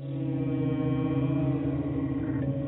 Thank you.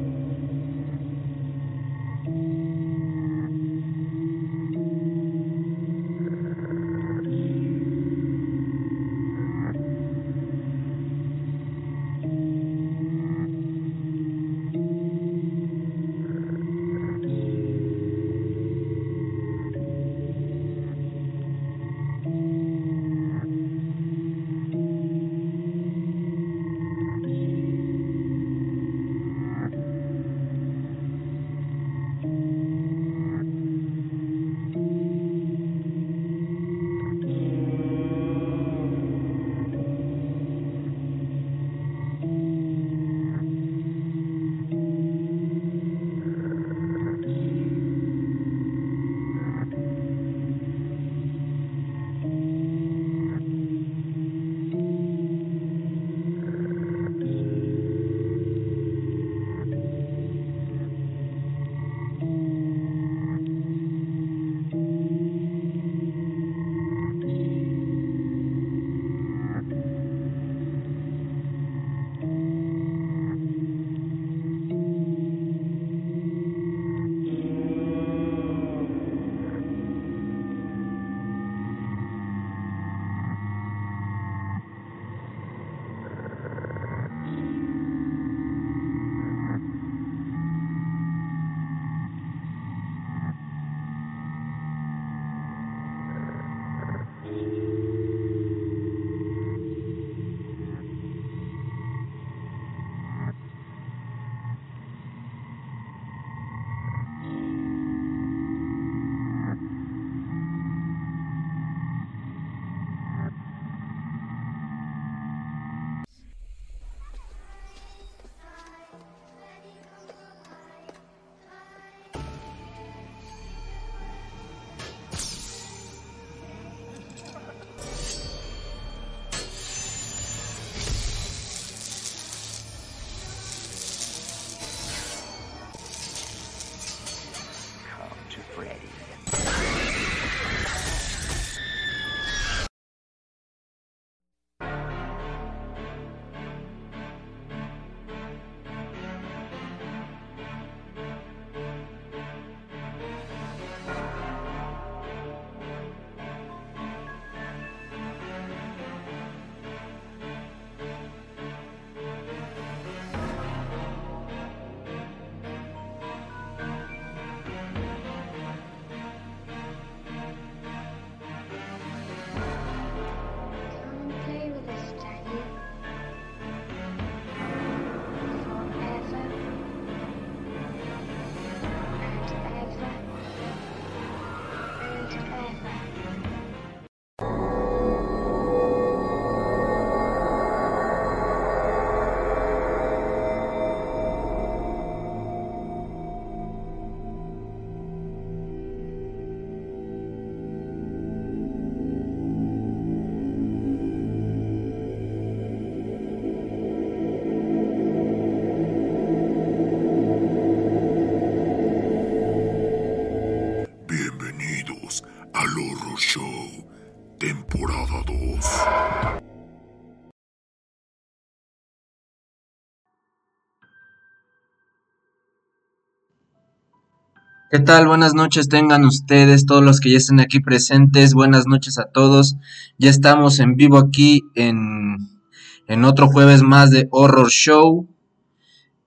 ¿Qué tal? Buenas noches tengan ustedes, todos los que ya estén aquí presentes. Buenas noches a todos. Ya estamos en vivo aquí en, en otro jueves más de Horror Show.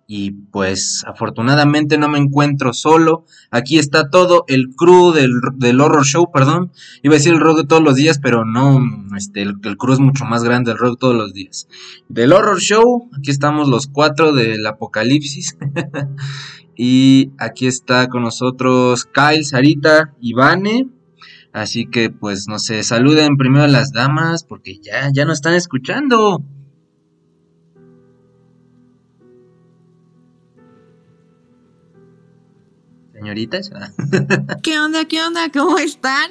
Y pues afortunadamente no me encuentro solo. Aquí está todo el crew del, del Horror Show, perdón. Iba a decir el rock de todos los días, pero no, este, el, crew es mucho más grande, el rock todos los días. Del Horror Show, aquí estamos los cuatro del Apocalipsis. Y aquí está con nosotros Kyle, Sarita y Vane. Así que pues no sé, saluden primero a las damas porque ya, ya nos están escuchando. Señoritas. ¿Qué onda? ¿Qué onda? ¿Cómo están?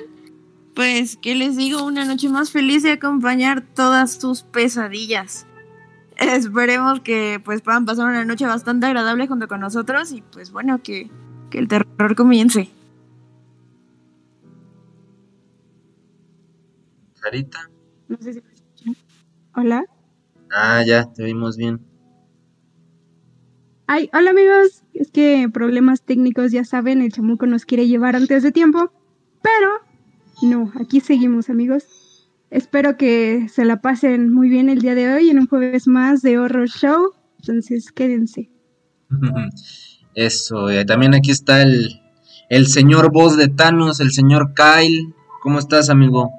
Pues, ¿qué les digo? Una noche más feliz de acompañar todas tus pesadillas. Esperemos que pues puedan pasar una noche bastante agradable junto con nosotros y pues bueno, que, que el terror comience. Sarita. No sé si me escuchan. Hola. Ah, ya, te vimos bien. Ay, hola amigos, es que problemas técnicos, ya saben, el chamuco nos quiere llevar antes de tiempo, pero no, aquí seguimos amigos. Espero que se la pasen muy bien el día de hoy en un jueves más de Horror Show, entonces quédense. Eso, eh, también aquí está el, el señor voz de Thanos, el señor Kyle. ¿Cómo estás, amigo?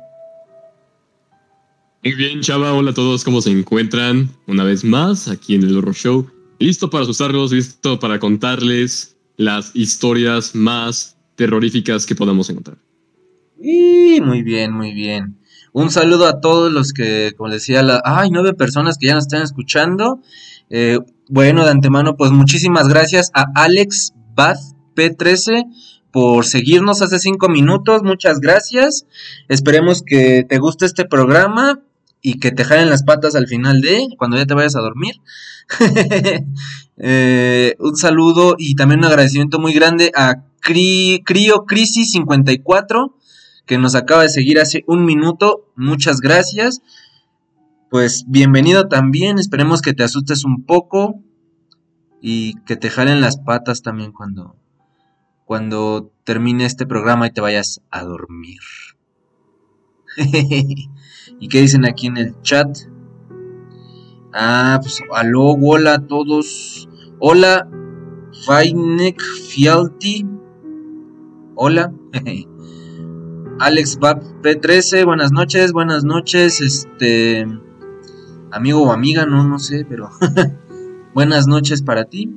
Muy bien, chava. Hola a todos, ¿cómo se encuentran? Una vez más aquí en el Horror Show. Listo para asustarlos, listo para contarles las historias más terroríficas que podamos encontrar. Y muy bien, muy bien. Un saludo a todos los que, como decía, la, hay nueve personas que ya nos están escuchando. Eh, bueno, de antemano, pues muchísimas gracias a Alex Bath P13 por seguirnos hace cinco minutos. Muchas gracias. Esperemos que te guste este programa y que te jalen las patas al final de cuando ya te vayas a dormir. Eh, un saludo y también un agradecimiento muy grande a Crio Crisis 54 que nos acaba de seguir hace un minuto. Muchas gracias. Pues bienvenido también. Esperemos que te asustes un poco y que te jalen las patas también cuando cuando termine este programa y te vayas a dormir. ¿Y qué dicen aquí en el chat? Ah, pues aló, hola a todos. Hola, Fainek Fialti. Hola. Alex Bab P13, buenas noches, buenas noches. Este amigo o amiga, no, no sé, pero buenas noches para ti.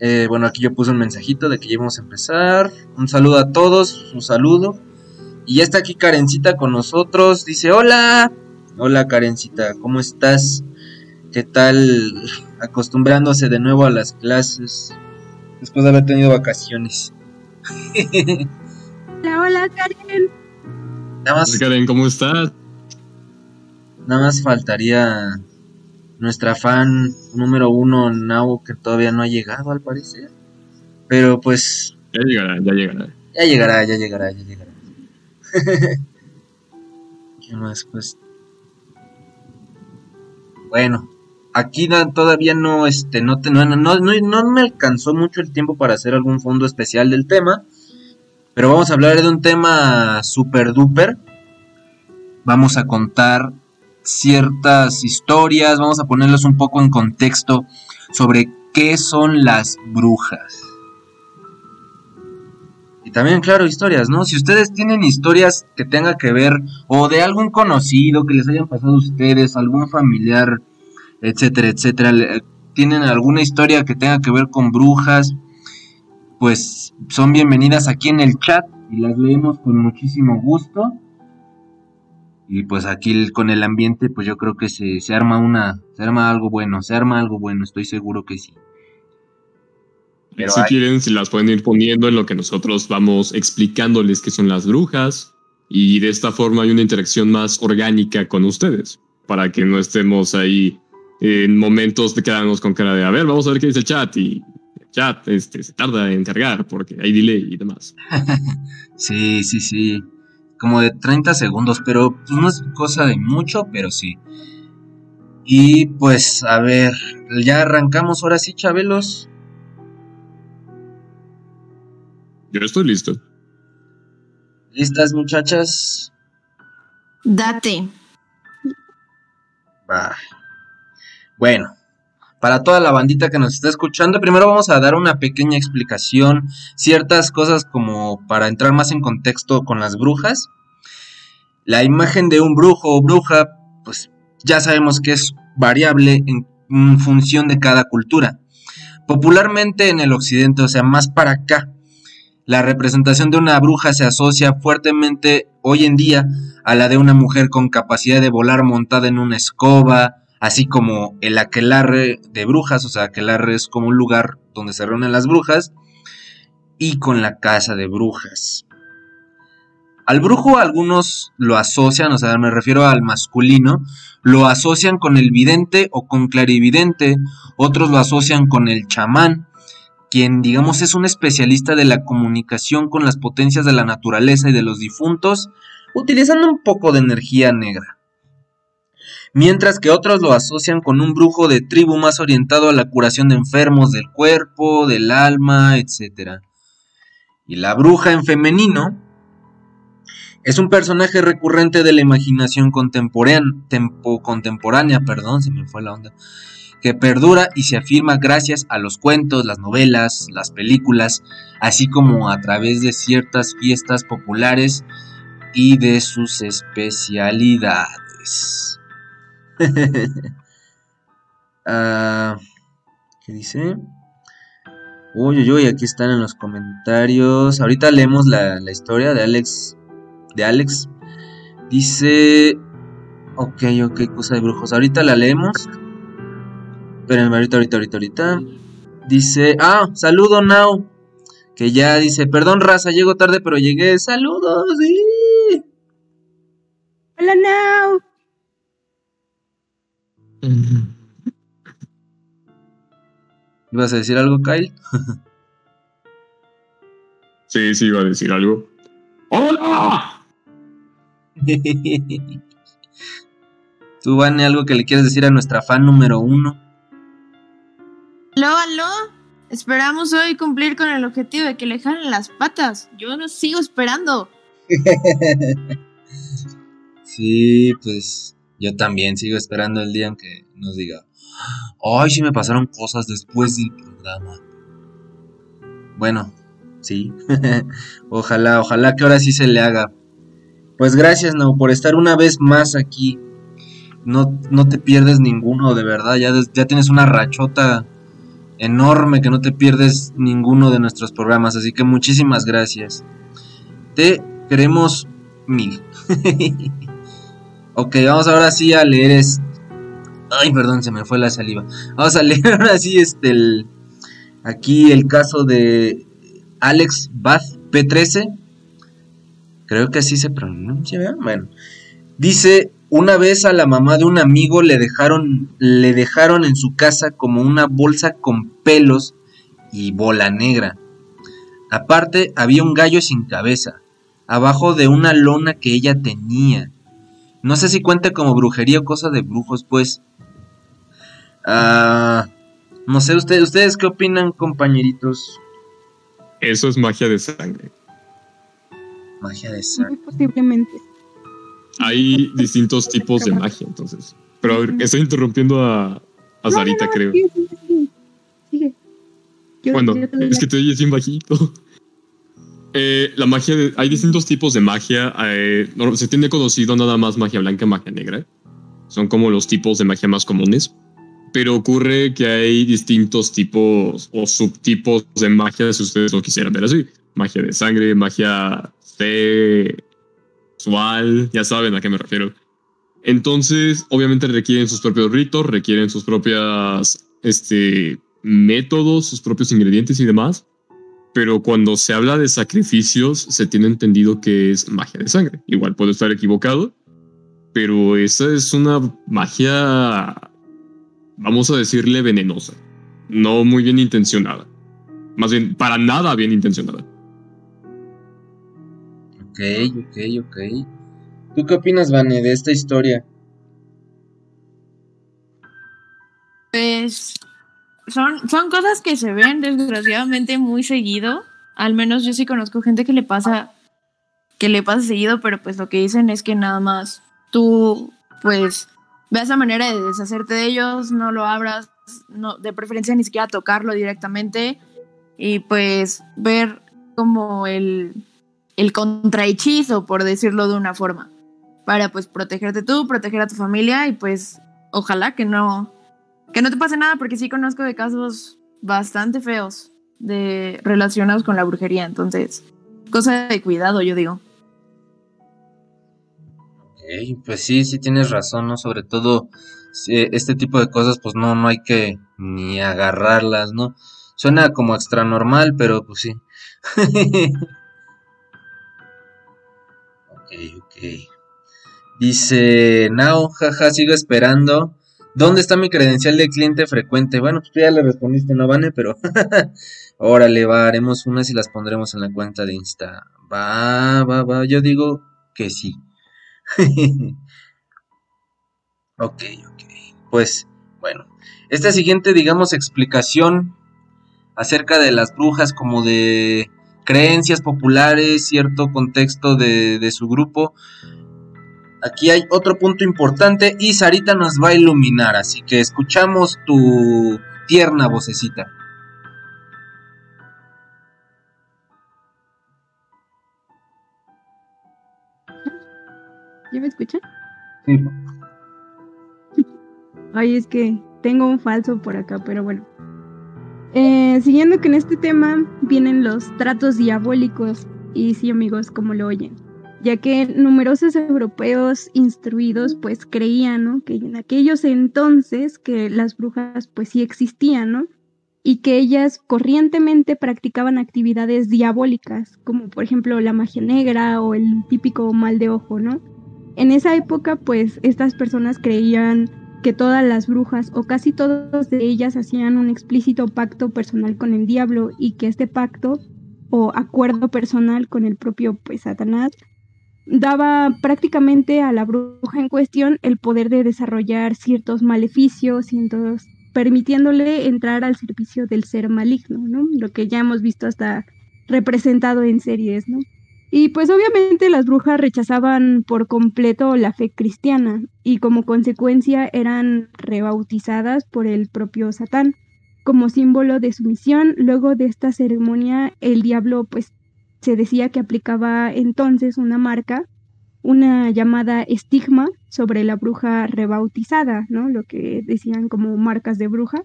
Eh, bueno, aquí yo puse un mensajito de que ya a empezar. Un saludo a todos, un saludo. Y ya está aquí Karencita con nosotros. Dice, hola. Hola Karencita, ¿cómo estás? ¿Qué tal acostumbrándose de nuevo a las clases? Después de haber tenido vacaciones. hola, hola Karen. Nada más, Karen, ¿cómo estás? Nada más faltaría nuestra fan número uno, Nao, que todavía no ha llegado al parecer. Pero pues... Ya llegará, ya llegará. Ya llegará, ya llegará, ya llegará. ¿Qué más? Pues... Bueno, aquí todavía no, este, no, no, no, no, me alcanzó mucho el tiempo para hacer algún fondo especial del tema. Pero vamos a hablar de un tema super duper. Vamos a contar ciertas historias, vamos a ponerlos un poco en contexto sobre qué son las brujas. También, claro, historias, ¿no? Si ustedes tienen historias que tenga que ver o de algún conocido que les hayan pasado a ustedes, algún familiar, etcétera, etcétera, tienen alguna historia que tenga que ver con brujas, pues son bienvenidas aquí en el chat y las leemos con muchísimo gusto. Y pues aquí con el ambiente, pues yo creo que se, se arma una, se arma algo bueno, se arma algo bueno, estoy seguro que sí. Pero si quieren, se las pueden ir poniendo en lo que nosotros vamos explicándoles qué son las brujas. Y de esta forma hay una interacción más orgánica con ustedes. Para que no estemos ahí en momentos de quedarnos con cara de, a ver, vamos a ver qué dice el chat. Y el chat este, se tarda en cargar porque hay delay y demás. sí, sí, sí como de 30 segundos, pero pues, no es cosa de mucho, pero sí. Y pues, a ver, ya arrancamos ahora sí, Chabelos. Yo estoy listo. ¿Listas, muchachas? Date. Va. Bueno, para toda la bandita que nos está escuchando, primero vamos a dar una pequeña explicación, ciertas cosas como para entrar más en contexto con las brujas. La imagen de un brujo o bruja, pues ya sabemos que es variable en, función de cada cultura. Popularmente en el occidente, o sea, más para acá, la representación de una bruja se asocia fuertemente hoy en día a la de una mujer con capacidad de volar montada en una escoba, así como el aquelarre de brujas, o sea, aquelarre es como un lugar donde se reúnen las brujas, y con la casa de brujas. Al brujo algunos lo asocian, o sea, me refiero al masculino, lo asocian con el vidente o con clarividente, otros lo asocian con el chamán, quien digamos es un especialista de la comunicación con las potencias de la naturaleza y de los difuntos, utilizando un poco de energía negra. mientras que otros lo asocian con un brujo de tribu más orientado a la curación de enfermos del cuerpo, del alma, etc. Y la bruja en femenino es un personaje recurrente de la imaginación contemporánea, contemporánea, perdón, se me fue la onda, que perdura y se afirma gracias a los cuentos, las novelas, las películas, así como a través de ciertas fiestas populares y de sus especialidades. Ah, ¿Qué dice? Uy, uy, uy, aquí están en los comentarios. Ahorita leemos la, la historia de Alex. De Alex. Dice. Ok, ok, cosa de brujos. Ahorita la leemos. Espérenme, ahorita, ahorita, ahorita, ahorita. Dice. Ah, saludo, Now. Que ya dice, perdón, raza, llego tarde, pero llegué. Saludos, sí. Hola, Now. ¿Ibas a decir algo, Kyle? sí, sí, iba a decir algo. ¡Hola! ¿Tú, Vane, algo que le quieres decir a nuestra fan número uno? Aló, aló. Esperamos hoy cumplir con el objetivo de que le jalen las patas. Yo no sigo esperando. sí, pues yo también sigo esperando el día en que nos diga, ay, sí me pasaron cosas después del programa. Bueno, sí. ojalá, ojalá que ahora sí se le haga. Pues gracias, No, por estar una vez más aquí. No, no te pierdes ninguno, de verdad. Ya, ya tienes una rachota enorme que no te pierdes ninguno de nuestros programas. Así que muchísimas gracias. Te queremos mil. Ok, vamos ahora sí a leer este. Ay, perdón, se me fue la saliva. Vamos a leer ahora sí este el... aquí el caso de Alex Bath P13. Creo que así se pronuncia, Bueno, dice, una vez a la mamá de un amigo le dejaron le dejaron en su casa como una bolsa con pelos y bola negra. Aparte había un gallo sin cabeza, abajo de una lona que ella tenía. No sé si cuenta como brujería o cosa de brujos, pues. Ah, no sé, ustedes, ¿ustedes qué opinan, compañeritos? Eso es magia de sangre. Magia de sangre. posiblemente. Hay distintos tipos de magia, entonces. Pero estoy interrumpiendo a, a Sarita, creo. Sigue, bueno, es que te oyes bien bajito. Eh, la magia, hay distintos tipos de magia. Eh, se tiene conocido nada más magia blanca y magia negra. Son como los tipos de magia más comunes. Pero ocurre que hay distintos tipos o subtipos de magia, si ustedes lo quisieran ver así. Magia de sangre, magia sexual, ya saben a qué me refiero. Entonces, obviamente requieren sus propios ritos, requieren sus propias este, métodos, sus propios ingredientes y demás pero cuando se habla de sacrificios se tiene entendido que es magia de sangre. Igual puedo estar equivocado, pero esa es una magia, vamos a decirle, venenosa, no muy bien intencionada. Más bien, para nada bien intencionada. Ok, ok. ¿Tú qué opinas, Vane, de esta historia? Pues son, son cosas que se ven desgraciadamente muy seguido. Al menos yo sí conozco gente que le pasa, que le pasa seguido, pero pues lo que dicen es que nada más tú, pues, veas la manera de deshacerte de ellos, no lo abras, no, de preferencia ni siquiera tocarlo directamente y pues ver como el, el contrahechizo, por decirlo de una forma, para pues protegerte tú, proteger a tu familia y pues ojalá que no, que no te pase nada, porque sí conozco de casos bastante feos de relacionados con la brujería, entonces, cosa de cuidado, yo digo. Pues sí, sí tienes razón, ¿no? Sobre todo este tipo de cosas, pues no, no hay que ni agarrarlas, ¿no? Suena como extra normal, pero pues sí. Dice, Nao, jaja, sigo esperando ¿Dónde está mi credencial de cliente frecuente? Bueno, pues tú ya le respondiste, no, Vane, pero órale, va, haremos unas y las pondremos en la cuenta de Insta. Va, va, va, yo digo que sí. Ok, ok. Pues, bueno. Esta siguiente, digamos, explicación acerca de las brujas como de creencias populares, cierto contexto de, de su grupo. Aquí hay otro punto importante y Sarita nos va a iluminar, así que escuchamos tu tierna vocecita. ¿Ya me escuchan? Sí. Ay, es que tengo un falso por acá, pero bueno. Eh, siguiendo con este tema, vienen los tratos diabólicos. Y sí, amigos, como lo oyen. Ya que numerosos europeos instruidos pues creían, ¿no? Que en aquellos entonces que las brujas pues sí existían, ¿no? Y que ellas corrientemente practicaban actividades diabólicas, como por ejemplo la magia negra o el típico mal de ojo, ¿no? En esa época pues estas personas creían que todas las brujas o casi todas de ellas hacían un explícito pacto personal con el diablo y que este pacto o acuerdo personal con el propio pues Satanás daba prácticamente a la bruja en cuestión el poder de desarrollar ciertos maleficios, y permitiéndole entrar al servicio del ser maligno, ¿no? Lo que ya hemos visto hasta representado en series, ¿no? Y pues obviamente las brujas rechazaban por completo la fe cristiana y como consecuencia eran rebautizadas por el propio Satán como símbolo de sumisión. Luego de esta ceremonia el diablo pues se decía que aplicaba entonces una marca, una llamada estigma sobre la bruja rebautizada, ¿no? Lo que decían como marcas de bruja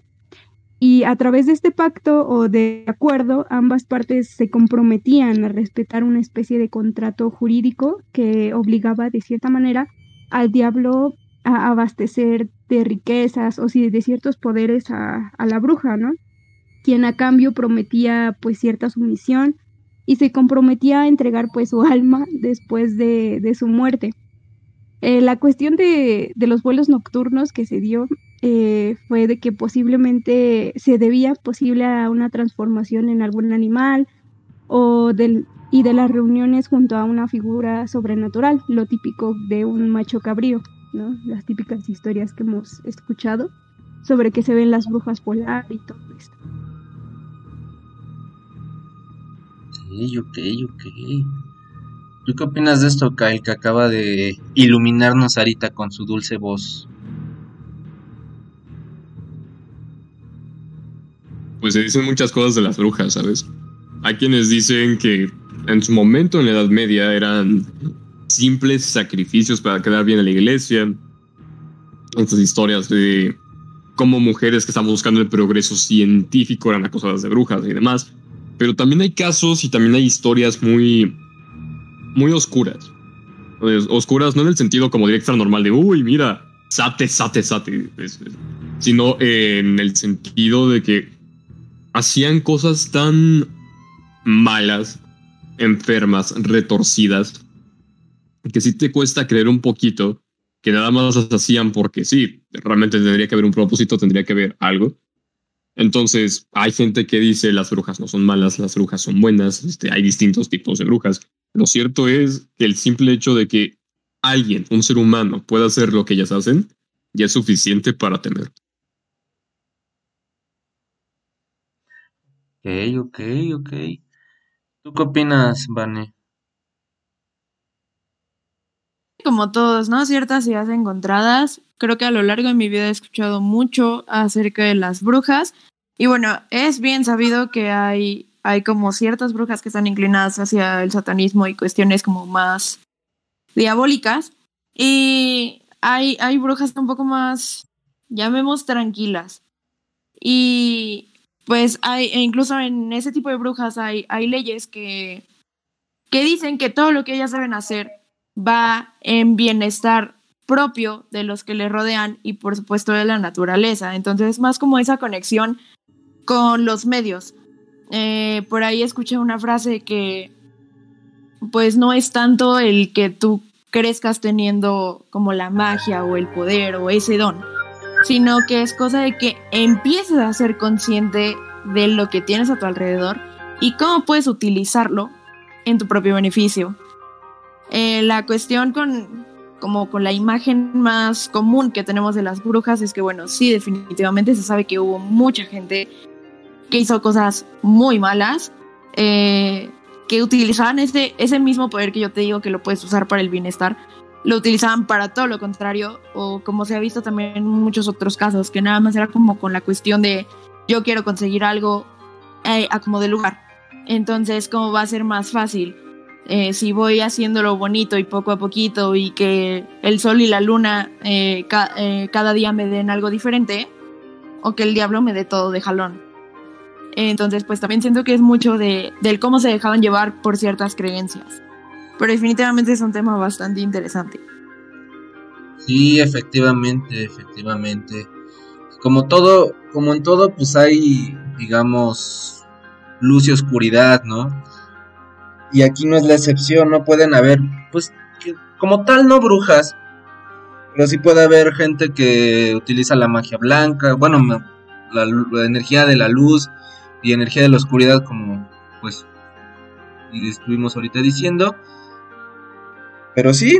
y a través de este pacto o de acuerdo, ambas partes se comprometían a respetar una especie de contrato jurídico que obligaba de cierta manera al diablo a abastecer de riquezas o de ciertos poderes a, la bruja, ¿no? Quien a cambio prometía pues cierta sumisión y se comprometía a entregar pues su alma después de, de su muerte. Eh, la cuestión de, de, los vuelos nocturnos que se dio eh, fue de que posiblemente se debía posible a una transformación en algún animal o del, y de las reuniones junto a una figura sobrenatural, lo típico de un macho cabrío, ¿no? Las típicas historias que hemos escuchado sobre que se ven las brujas polar y todo esto. Ok, ok, ok. ¿Tú qué opinas de esto, Kyle, que acaba de iluminarnos ahorita con su dulce voz? Pues se dicen muchas cosas de las brujas, ¿sabes? Hay quienes dicen que en su momento en la Edad Media eran simples sacrificios para quedar bien en la iglesia. Estas historias de cómo mujeres que estaban buscando el progreso científico eran acusadas de brujas y demás. Pero también hay casos y también hay historias muy, muy oscuras. Oscuras no en el sentido como directa normal de, uy, mira, sate, sate, sate, sino en el sentido de que hacían cosas tan malas, enfermas, retorcidas, que sí te cuesta creer un poquito que nada más las hacían porque sí, realmente tendría que haber un propósito, tendría que haber algo. Entonces, hay gente que dice las brujas no son malas, las brujas son buenas, este, hay distintos tipos de brujas. Lo cierto es que el simple hecho de que alguien, un ser humano, pueda hacer lo que ellas hacen, ya es suficiente para temer. Ok, ok. ¿Tú qué opinas, Vane? Como todos, ¿no? Ciertas ideas encontradas. Creo que a lo largo de mi vida he escuchado mucho acerca de las brujas. Y bueno, es bien sabido que hay, hay como ciertas brujas que están inclinadas hacia el satanismo y cuestiones como más diabólicas. Y hay, hay brujas un poco más, llamemos tranquilas. Y pues hay, e incluso en ese tipo de brujas hay, hay leyes que, que dicen que todo lo que ellas deben hacer va en bienestar propio de los que le rodean y por supuesto de la naturaleza. Entonces es más como esa conexión con los medios. Eh, por ahí escuché una frase que pues no es tanto el que tú crezcas teniendo como la magia o el poder o ese don, sino que es cosa de que empieces a ser consciente de lo que tienes a tu alrededor y cómo puedes utilizarlo en tu propio beneficio. Eh, la cuestión con, como con la imagen más común que tenemos de las brujas es que, bueno, sí, definitivamente se sabe que hubo mucha gente que hizo cosas muy malas, eh, que utilizaban ese, ese mismo poder que yo te digo que lo puedes usar para el bienestar, lo utilizaban para todo lo contrario, o como se ha visto también en muchos otros casos, que nada más era como con la cuestión de yo quiero conseguir algo eh, a como de lugar. Entonces, ¿cómo va a ser más fácil? Eh, si voy haciéndolo bonito y poco a poquito y que el sol y la luna eh, cada día me den algo diferente, o que el diablo me dé todo de jalón. Entonces, pues también siento que es mucho de, del cómo se dejaban llevar por ciertas creencias. Pero definitivamente es un tema bastante interesante. Sí, efectivamente, efectivamente. Como todo, como en todo, pues hay, digamos, luz y oscuridad, ¿no? Y aquí no es la excepción, no pueden haber, pues, como tal, no brujas, pero sí puede haber gente que utiliza la magia blanca, bueno, la, la energía de la luz y energía de la oscuridad, como, pues, estuvimos ahorita diciendo pero sí,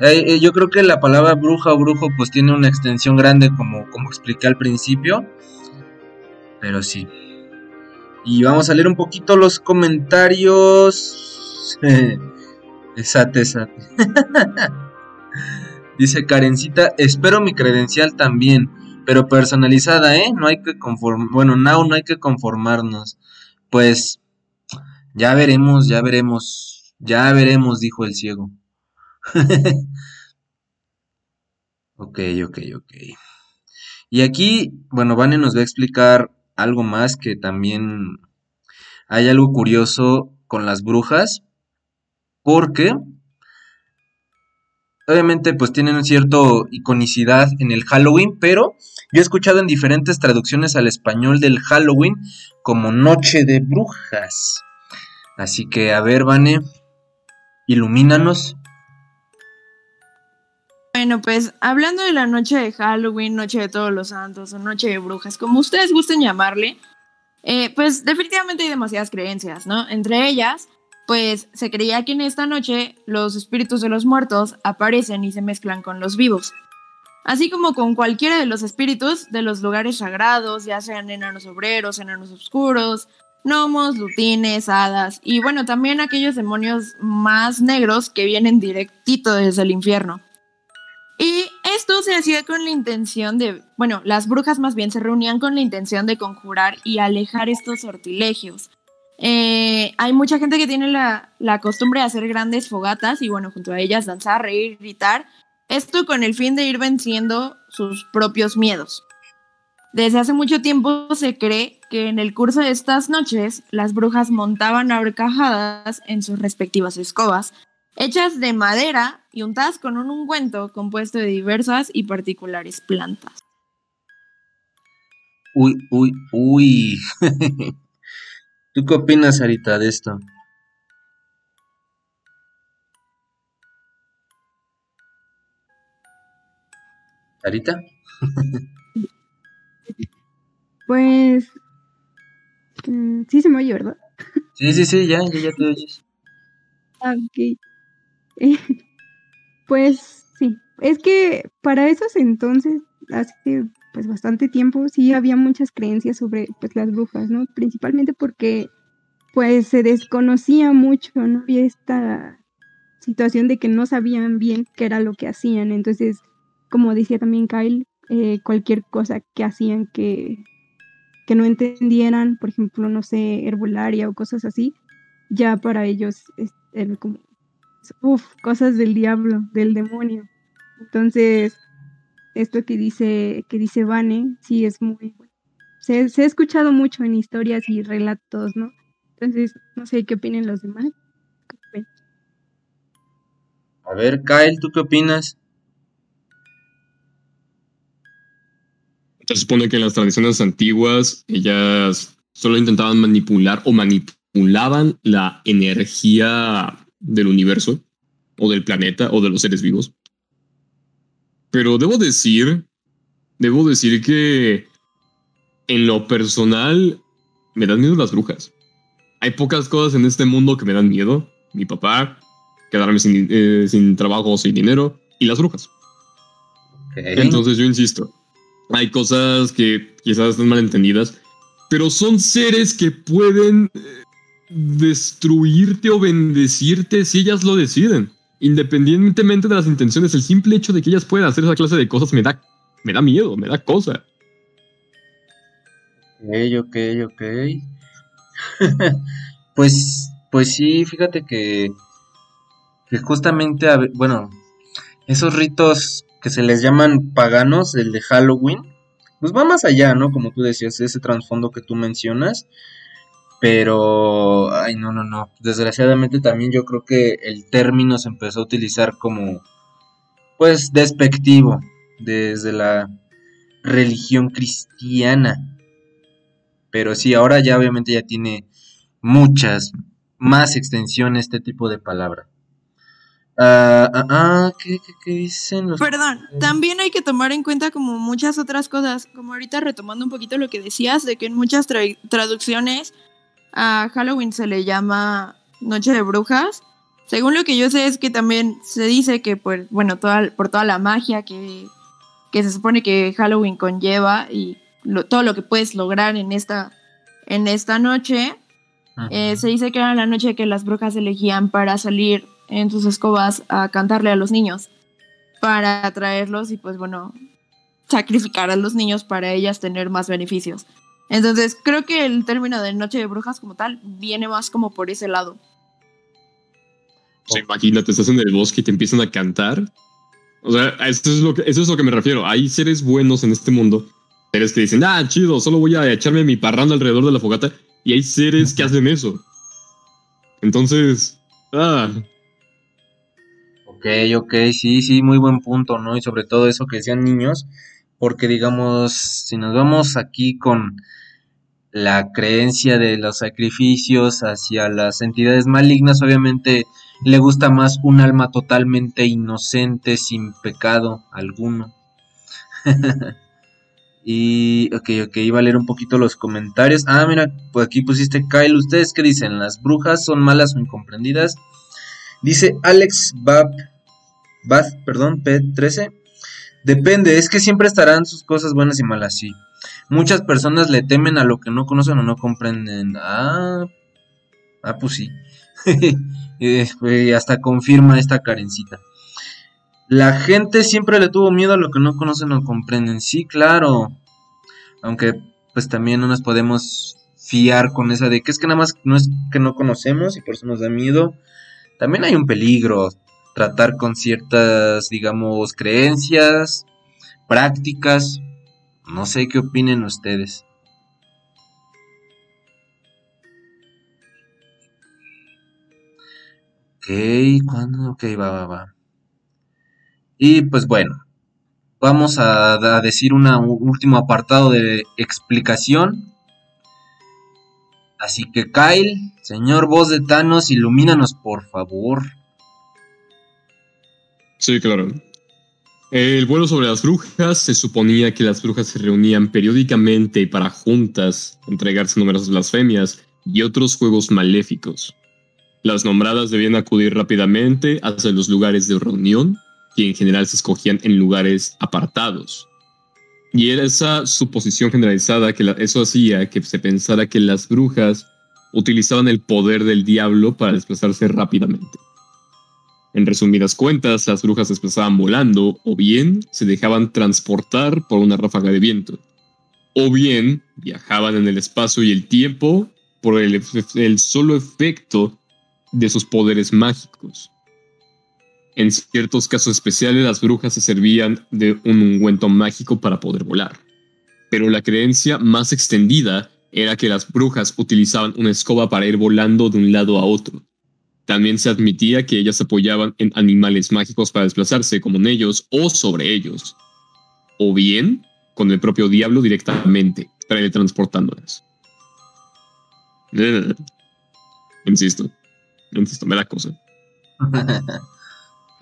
eh, eh, yo creo que la palabra bruja o brujo pues tiene una extensión grande como, como expliqué al principio. Pero sí. Y vamos a leer un poquito los comentarios. Esate, esate. Dice Karencita, espero mi credencial también, pero personalizada, ¿eh? No hay que conformar, bueno, no, no hay que conformarnos. Pues ya veremos, ya veremos. Ya veremos, dijo el ciego. ok, ok, ok. Y aquí, bueno, Vane nos va a explicar algo más que también hay algo curioso con las brujas. Porque obviamente pues tienen cierto iconicidad en el Halloween, pero yo he escuchado en diferentes traducciones al español del Halloween como Noche de Brujas. Así que a ver, Vane, ilumínanos. Bueno, pues hablando de la noche de Halloween, noche de todos los santos o noche de brujas, como ustedes gusten llamarle, eh, pues definitivamente hay demasiadas creencias, ¿no? Entre ellas, pues se creía que en esta noche los espíritus de los muertos aparecen y se mezclan con los vivos. Así como con cualquiera de los espíritus de los lugares sagrados, ya sean enanos obreros, enanos oscuros, gnomos, lutines, hadas y bueno, también aquellos demonios más negros que vienen directito desde el infierno. Y esto se hacía con la intención de, bueno, las brujas más bien se reunían con la intención de conjurar y alejar estos sortilegios. Eh, hay mucha gente que tiene la, la costumbre de hacer grandes fogatas y bueno, junto a ellas danzar, reír, gritar. Esto con el fin de ir venciendo sus propios miedos. Desde hace mucho tiempo se cree que en el curso de estas noches las brujas montaban ahorcajadas en sus respectivas escobas, hechas de madera y untadas con un ungüento compuesto de diversas y particulares plantas. Uy, uy, uy. ¿Tú qué opinas, Sarita, de esto? ¿Sarita? Pues sí se me oye, ¿verdad? Sí, sí, sí, ya, ya, te oyes. Ah, ok. pues sí, es que para esos entonces, hace pues bastante tiempo, sí había muchas creencias sobre pues las brujas, ¿no? Principalmente porque pues se desconocía mucho, no había esta situación de que no sabían bien qué era lo que hacían, entonces, como decía también Kyle, eh, cualquier cosa que hacían que, que no entendieran, por ejemplo, no sé, herbolaria o cosas así, ya para ellos eran como, uff, cosas del diablo, del demonio. Entonces, esto que dice, que dice Vane, sí es muy. Se, se ha escuchado mucho en historias y relatos, ¿no? Entonces, no sé qué opinen los demás. A ver, Kyle, ¿tú qué opinas? Se supone que en las tradiciones antiguas ellas solo intentaban manipular o manipulaban la energía del universo o del planeta o de los seres vivos. Pero debo decir, debo decir que en lo personal me dan miedo las brujas. Hay pocas cosas en este mundo que me dan miedo. Mi papá, quedarme sin, eh, sin trabajo o sin dinero, y las brujas. Entonces yo insisto, hay cosas que quizás están mal entendidas, pero son seres que pueden eh, destruirte o bendecirte si ellas lo deciden. Independientemente de las intenciones, el simple hecho de que ellas puedan hacer esa clase de cosas me da, me da miedo, me da cosa. Ok, ok, ok. pues, pues sí, fíjate que, que justamente, bueno, esos ritos que se les llaman paganos, el de Halloween, pues va más allá, ¿no? Como tú decías, ese trasfondo que tú mencionas. Pero, ay, no, no, no. Desgraciadamente también yo creo que el término se empezó a utilizar como, pues, despectivo desde la religión cristiana. Pero sí, ahora ya obviamente ya tiene muchas más extensiones este tipo de palabra. Ah, ah, ah ¿qué, dicen los... Perdón, también hay que tomar en cuenta como muchas otras cosas, como ahorita retomando un poquito lo que decías, de que en muchas traducciones a Halloween se le llama Noche de Brujas. Según lo que yo sé es que también se dice que por, bueno, toda, por toda la magia que, se supone que Halloween conlleva y todo lo que puedes lograr en esta, en esta noche, eh, se dice que era la noche que las brujas elegían para salir en sus escobas a cantarle a los niños para atraerlos y pues bueno, sacrificar a los niños para ellas tener más beneficios. Entonces creo que el término de Noche de Brujas como tal viene más como por ese lado. O imagínate, estás en el bosque y te empiezan a cantar. O sea, eso es, lo que, eso es lo que me refiero. Hay seres buenos en este mundo. Seres que dicen, ah, chido, solo voy a echarme mi parranda alrededor de la fogata. Y hay seres que hacen eso. Entonces, ah, Ok, ok, sí, sí, muy buen punto, ¿no? Y sobre todo eso que decían niños, porque digamos, si nos vamos aquí con la creencia de los sacrificios hacia las entidades malignas, obviamente le gusta más un alma totalmente inocente, sin pecado alguno. y, ok, ok, iba a leer un poquito los comentarios. Ah, mira, pues aquí pusiste Kyle, ¿ustedes qué dicen? ¿Las brujas son malas o incomprendidas? Dice Alex Bab Bath, perdón, P13. Depende, es que siempre estarán sus cosas buenas y malas, sí. Muchas personas le temen a lo que no conocen o no comprenden. Ah, ah pues sí. y hasta confirma esta carencita. La gente siempre le tuvo miedo a lo que no conocen o comprenden. Sí, claro. Aunque pues también no nos podemos fiar con esa de que es que nada más no es que no conocemos y por eso nos da miedo. También hay un peligro tratar con ciertas, digamos, creencias, prácticas. No sé qué opinen ustedes. Ok, ¿cuándo? Ok, va, va, va. Y pues bueno, vamos a, decir un último apartado de explicación. Así que Kyle, señor voz de Thanos, ilumínanos por favor. Sí, claro. El vuelo sobre las brujas se suponía que las brujas se reunían periódicamente para juntas entregarse numerosas blasfemias y otros juegos maléficos. Las nombradas debían acudir rápidamente hacia los lugares de reunión, que en general se escogían en lugares apartados. Y era esa suposición generalizada que eso hacía que se pensara que las brujas utilizaban el poder del diablo para desplazarse rápidamente. En resumidas cuentas, las brujas se desplazaban volando o bien se dejaban transportar por una ráfaga de viento, o bien viajaban en el espacio y el tiempo por el, el solo efecto de sus poderes mágicos. En ciertos casos especiales, las brujas se servían de un ungüento mágico para poder volar. Pero la creencia más extendida era que las brujas utilizaban una escoba para ir volando de un lado a otro, también se admitía que ellas apoyaban en animales mágicos para desplazarse, como en ellos o sobre ellos, o bien con el propio diablo directamente, teletransportándolas. Eh, insisto, insisto, me da cosa.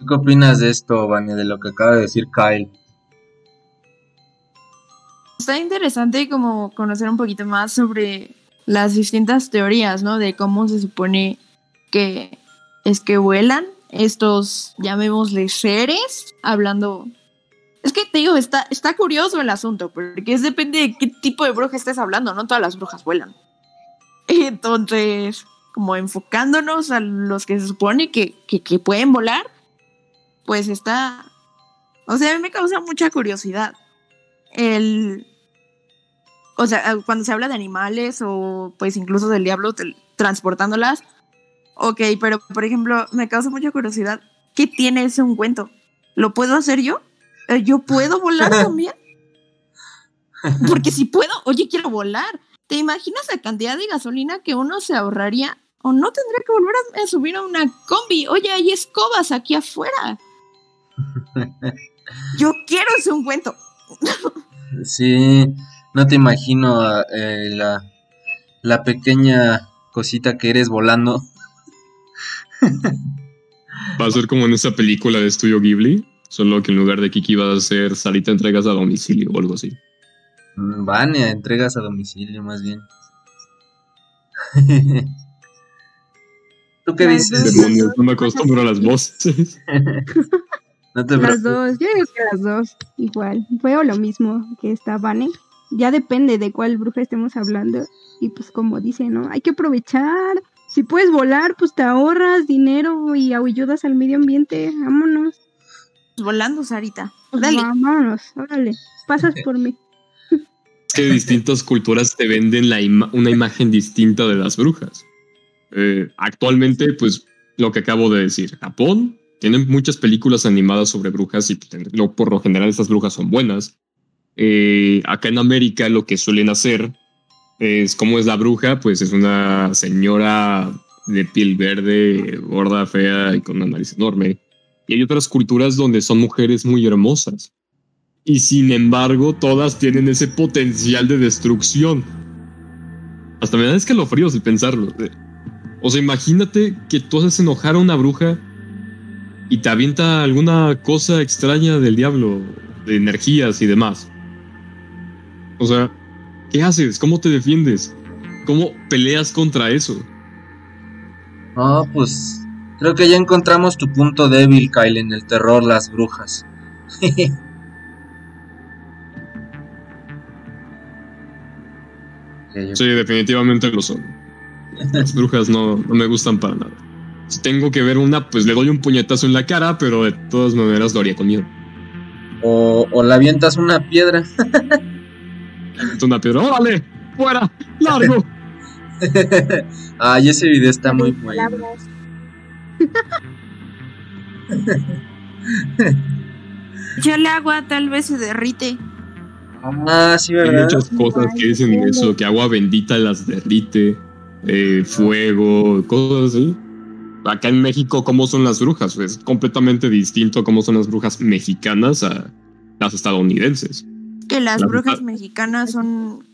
¿Qué opinas de esto, Vania, de lo que acaba de decir Kyle? Está interesante como conocer un poquito más sobre las distintas teorías, ¿no? De cómo se supone que es que vuelan estos, llamémosle seres, hablando... Es que te digo, está, está curioso el asunto, porque es depende de qué tipo de bruja estés hablando, no todas las brujas vuelan. Entonces, como enfocándonos a los que se supone que, que, pueden volar, pues está... O sea, a mí me causa mucha curiosidad. El... O sea, cuando se habla de animales o pues incluso del diablo transportándolas, ok, pero por ejemplo, me causa mucha curiosidad, ¿qué tiene ese ungüento? ¿Lo puedo hacer yo? Eh, ¿Yo puedo volar también? Porque si puedo, oye, quiero volar. ¿Te imaginas la cantidad de gasolina que uno se ahorraría? O no tendría que volver a, subir a una combi. Oye, hay escobas aquí afuera. Yo quiero ese un cuento. sí, no te imagino eh, la, la pequeña cosita que eres volando. Va a ser como en esa película de estudio Ghibli, solo que en lugar de Kiki va a ser salita entregas a domicilio o algo así. Mm, Vania, entregas a domicilio más bien. ¿Tú qué dices? no me acostumbro a las voces. no te las dos, yo digo que las dos, igual. Fue lo mismo que esta Vane. Ya depende de cuál bruja estemos hablando. Y pues como dice, ¿no? Hay que aprovechar. Si puedes volar, pues te ahorras dinero y ayudas al medio ambiente. Vámonos. Volando, Sarita. Dale. Vámonos, órale. Pasas por mí que distintas culturas te venden la una imagen distinta de las brujas. Eh, actualmente, pues lo que acabo de decir, Japón tiene muchas películas animadas sobre brujas y por lo general estas brujas son buenas. Eh, acá en América lo que suelen hacer es, ¿cómo es la bruja? Pues es una señora de piel verde, gorda, fea y con una nariz enorme. Y hay otras culturas donde son mujeres muy hermosas y sin embargo todas tienen ese potencial de destrucción. Hasta me da escalofríos el pensarlo. O sea, imagínate que tú haces enojar a una bruja y te avienta alguna cosa extraña del diablo, de energías y demás. O sea, ¿qué haces? ¿Cómo te defiendes? ¿Cómo peleas contra eso? Ah, pues creo que ya encontramos tu punto débil, Kyle, en el terror, las brujas. Sí, definitivamente lo son. Las brujas no, me gustan para nada. Si tengo que ver una, pues le doy un puñetazo en la cara, pero de todas maneras lo haría con miedo. O, o le avientas una piedra. una piedra, ¡órale! ¡Fuera! ¡Largo! Ay, ese video está muy bueno. le agua, tal vez se derrite. Ah, sí, ¿verdad? Hay muchas cosas que dicen eso, que agua bendita las derrite, eh, fuego, cosas así. Acá en México, ¿cómo son las brujas? Es completamente distinto cómo son las brujas mexicanas a las estadounidenses. Que las, brujas mexicanas son.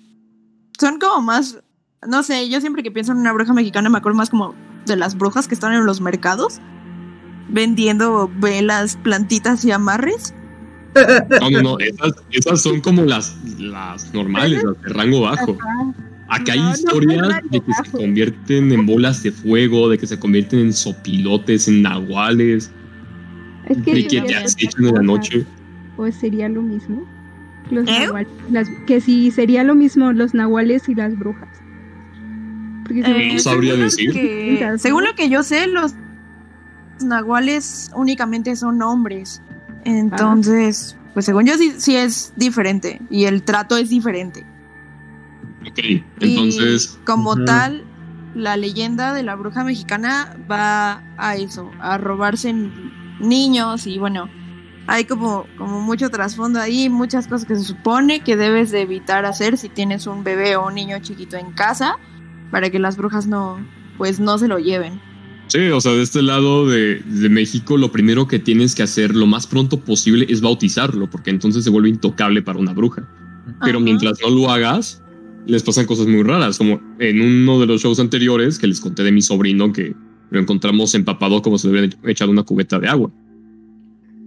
Son como más. No sé, yo siempre que pienso en una bruja mexicana me acuerdo más como de las brujas que están en los mercados vendiendo velas, plantitas y amarres. No, no, no, esas, son como las, las normales, las de rango bajo. Acá hay historias de que se convierten en bolas de fuego, de que se convierten en sopilotes, en nahuales, es que de que ya se echan en la noche. Pues sería lo mismo. Los ¿Eh? nahuales, que si sería lo mismo los nahuales y las brujas. Eh, no sabría decir. según lo que yo sé, los nahuales únicamente son hombres. Entonces, pues según yo sí, es diferente y el trato es diferente. Ok, entonces... como tal, la leyenda de la bruja mexicana va a eso, a robarse niños y bueno, hay como, como mucho trasfondo ahí, muchas cosas que se supone que debes de evitar hacer si tienes un bebé o un niño chiquito en casa para que las brujas no, pues no se lo lleven. Sí, o sea, de este lado de, México, lo primero que tienes que hacer lo más pronto posible es bautizarlo, porque entonces se vuelve intocable para una bruja. Pero mientras no lo hagas, les pasan cosas muy raras, como en uno de los shows anteriores que les conté de mi sobrino que lo encontramos empapado como si le hubieran echado una cubeta de agua.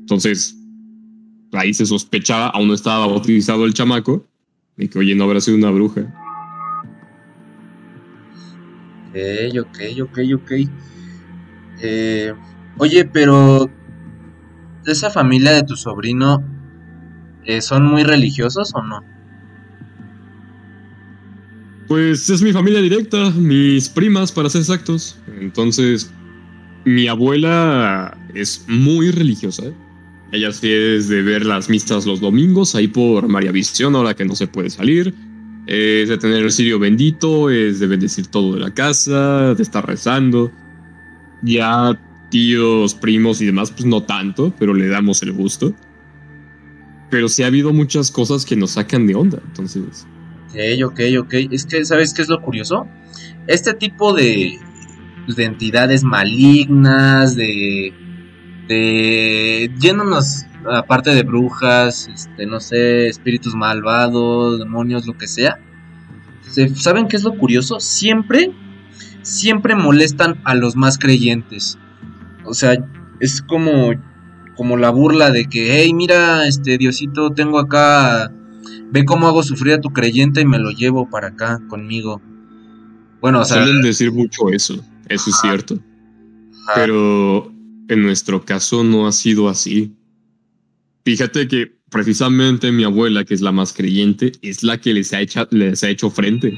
Entonces, ahí se sospechaba, aún no estaba bautizado el chamaco, y que, oye, no habrá sido una bruja. Ok, ok, ok, ok. Eh, Oye, pero esa familia de tu sobrino, eh, ¿son muy religiosos o no? Pues es mi familia directa, mis primas para ser exactos. Entonces, mi abuela es muy religiosa. Ella sí es de ver las misas los domingos ahí por María Visión, ahora que no se puede salir. Es de tener el sirio bendito, es de bendecir todo de la casa, de estar rezando. Ya tíos, primos y demás, pues no tanto, pero le damos el gusto. Pero sí ha habido muchas cosas que nos sacan de onda, entonces. Ok, ok, ok. Es que, ¿sabes qué es lo curioso? Este tipo de, pues, de entidades malignas, de. De. yéndonos, aparte de brujas, este, no sé, espíritus malvados, demonios, lo que sea. ¿Saben qué es lo curioso? Siempre, siempre molestan a los más creyentes. O sea, es como, como la burla de que, hey, mira, este Diosito, tengo acá, ve cómo hago sufrir a tu creyente y me lo llevo para acá conmigo. Bueno, o sea. Suelen decir mucho eso, eso es cierto. Pero en nuestro caso no ha sido así. Fíjate que precisamente mi abuela, que es la más creyente, es la que les ha, hecho, les ha hecho frente.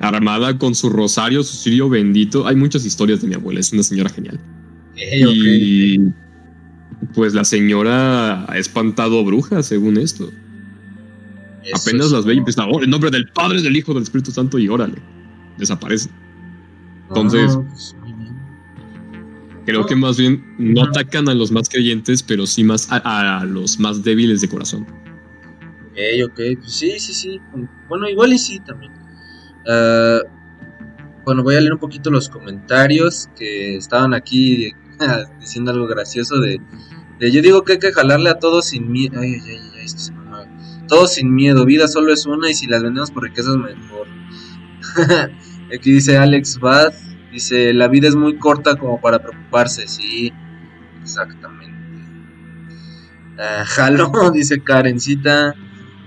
Armada con su rosario, su sirio bendito. Hay muchas historias de mi abuela, es una señora genial y pues la señora ha espantado brujas, según esto. Apenas las ve y empieza, oh, en nombre del Padre, del Hijo, del Espíritu Santo, y órale, desaparece. Entonces, ah, pues, creo que más bien no atacan a los más creyentes, pero sí más a, los más débiles de corazón. Ok, ok, pues sí, sí, sí. Bueno, igual y sí también. Ah, bueno, voy a leer un poquito los comentarios que estaban aquí diciendo algo gracioso de, yo digo que hay que jalarle a todos sin miedo. Ay, ay, ay, esto se me Todos sin miedo, vida solo es una y si las vendemos por riquezas mejor. Aquí dice Alex Bad, dice, la vida es muy corta como para preocuparse, sí, exactamente. Uh, jalo, dice Karencita.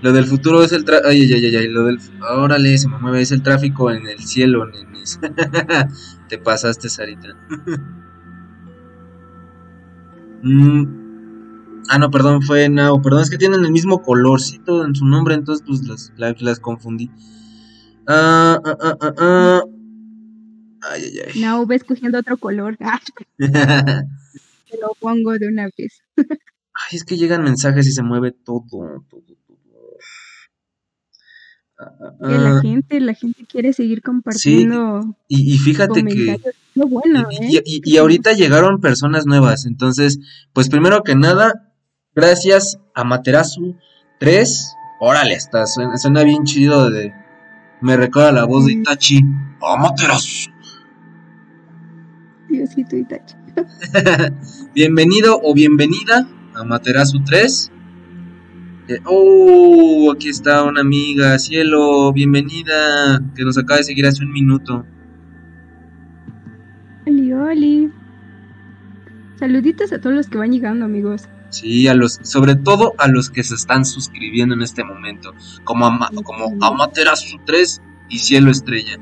Lo del futuro es el tráfico. Ay, ay, ay, ay, lo del. Órale, se me mueve. Es el tráfico en el cielo. Te pasaste, Sarita. Mm, ah, no, perdón, fue Nao. Perdón, es que tienen el mismo colorcito en su nombre, entonces pues las, las, confundí. Ah, ah, ah, ah, ah. Ay, ay, ay. Nao va escogiendo otro color. Te lo pongo de una vez. ay, es que llegan mensajes y se mueve todo, todo, todo. La gente, la gente quiere seguir compartiendo. y, y, fíjate que ¿eh? y, ahorita llegaron personas nuevas, entonces, pues primero que nada, gracias a Materasu 3. Órale, está, suena, bien chido de... Me recuerda la voz de Itachi. Amaterasu! Diosito Itachi. Bienvenido o bienvenida a Materasu 3. Eh, oh, aquí está una amiga, cielo, bienvenida, que nos acaba de seguir hace un minuto. Oli, oli. Saluditos a todos los que van llegando, amigos. Sí, a los, sobre todo a los que se están suscribiendo en este momento, como, como Amaterasu 3 y Cielo Estrella.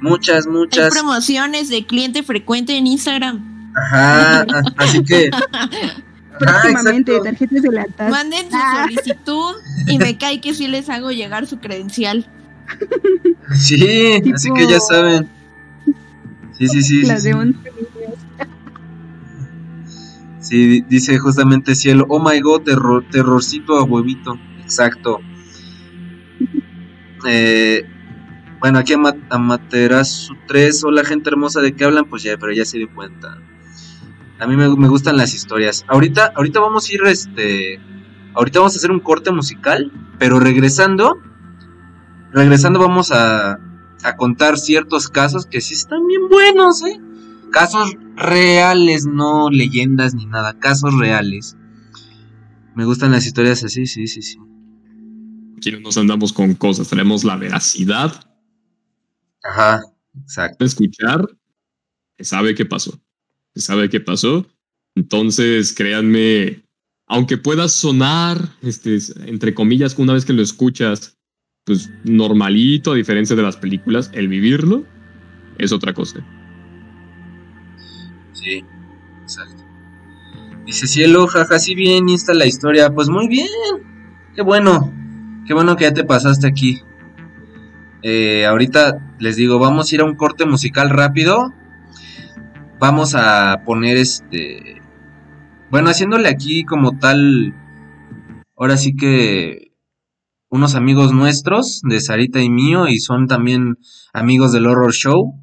Muchas, muchas. Hay promociones de cliente frecuente en Instagram. Ajá, así que. Próximamente, tarjetas de la Manden su ah. solicitud y me cae que sí les hago llegar su credencial. Sí, así que ya saben. Sí, sí, sí. Las de Sí, dice justamente Cielo, oh my god, terror, terrorcito a huevito. Exacto. Eh, bueno, aquí a, Materasu 3, hola gente hermosa, ¿de qué hablan? Pues ya, pero ya se dio cuenta. A mí me, me, gustan las historias. Ahorita, ahorita vamos a ir, este, ahorita vamos a hacer un corte musical, pero regresando, regresando vamos a, a contar ciertos casos que sí están bien buenos, ¿eh? Casos reales, no leyendas ni nada, casos reales. Me gustan las historias así, sí, sí, sí. Aquí no nos andamos con cosas, tenemos la veracidad. Ajá, exacto. Escuchar, sabe qué pasó. Sabe qué pasó. Entonces, créanme, aunque pueda sonar, este, entre comillas, una vez que lo escuchas, pues normalito, a diferencia de las películas, el vivirlo es otra cosa. Sí, exacto. Dice Cielo, jaja, si bien, está la historia. Pues muy bien. Qué bueno. Qué bueno que ya te pasaste aquí. Eh, ahorita les digo, vamos a ir a un corte musical rápido. Vamos a poner este... Bueno, haciéndole aquí como tal... Ahora sí que... Unos amigos nuestros, de Sarita y mío, y son también amigos del Horror Show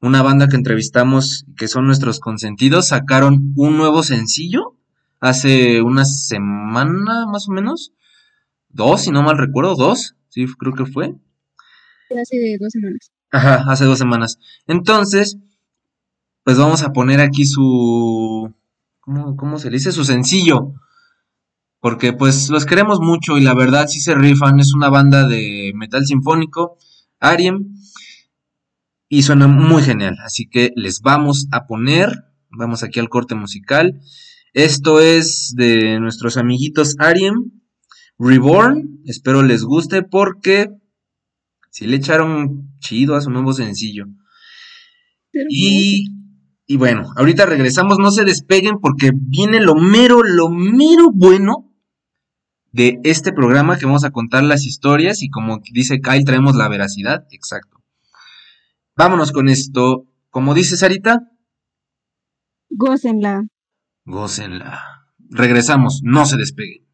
una banda que entrevistamos, que son nuestros consentidos, sacaron un nuevo sencillo hace una semana más o menos. Dos, si no mal recuerdo, dos, sí, creo que fue. Hace dos semanas. Ajá, hace dos semanas. Entonces, pues vamos a poner aquí su... ¿Cómo, se dice? Su sencillo. Porque pues los queremos mucho y la verdad sí se rifan. Es una banda de metal sinfónico, Ariem y suena muy genial. Así que les vamos a poner, vamos aquí al corte musical. Esto es de nuestros amiguitos Ariem Reborn. Espero les guste porque si le echaron chido a su nuevo sencillo. Y, y bueno, ahorita regresamos, no se despeguen porque viene lo mero, lo mero bueno de este programa que vamos a contar las historias y como dice Kyle traemos la veracidad, exacto. Vámonos con esto. Como dice Sarita. Gócenla. Gócenla. Regresamos, no se despeguen.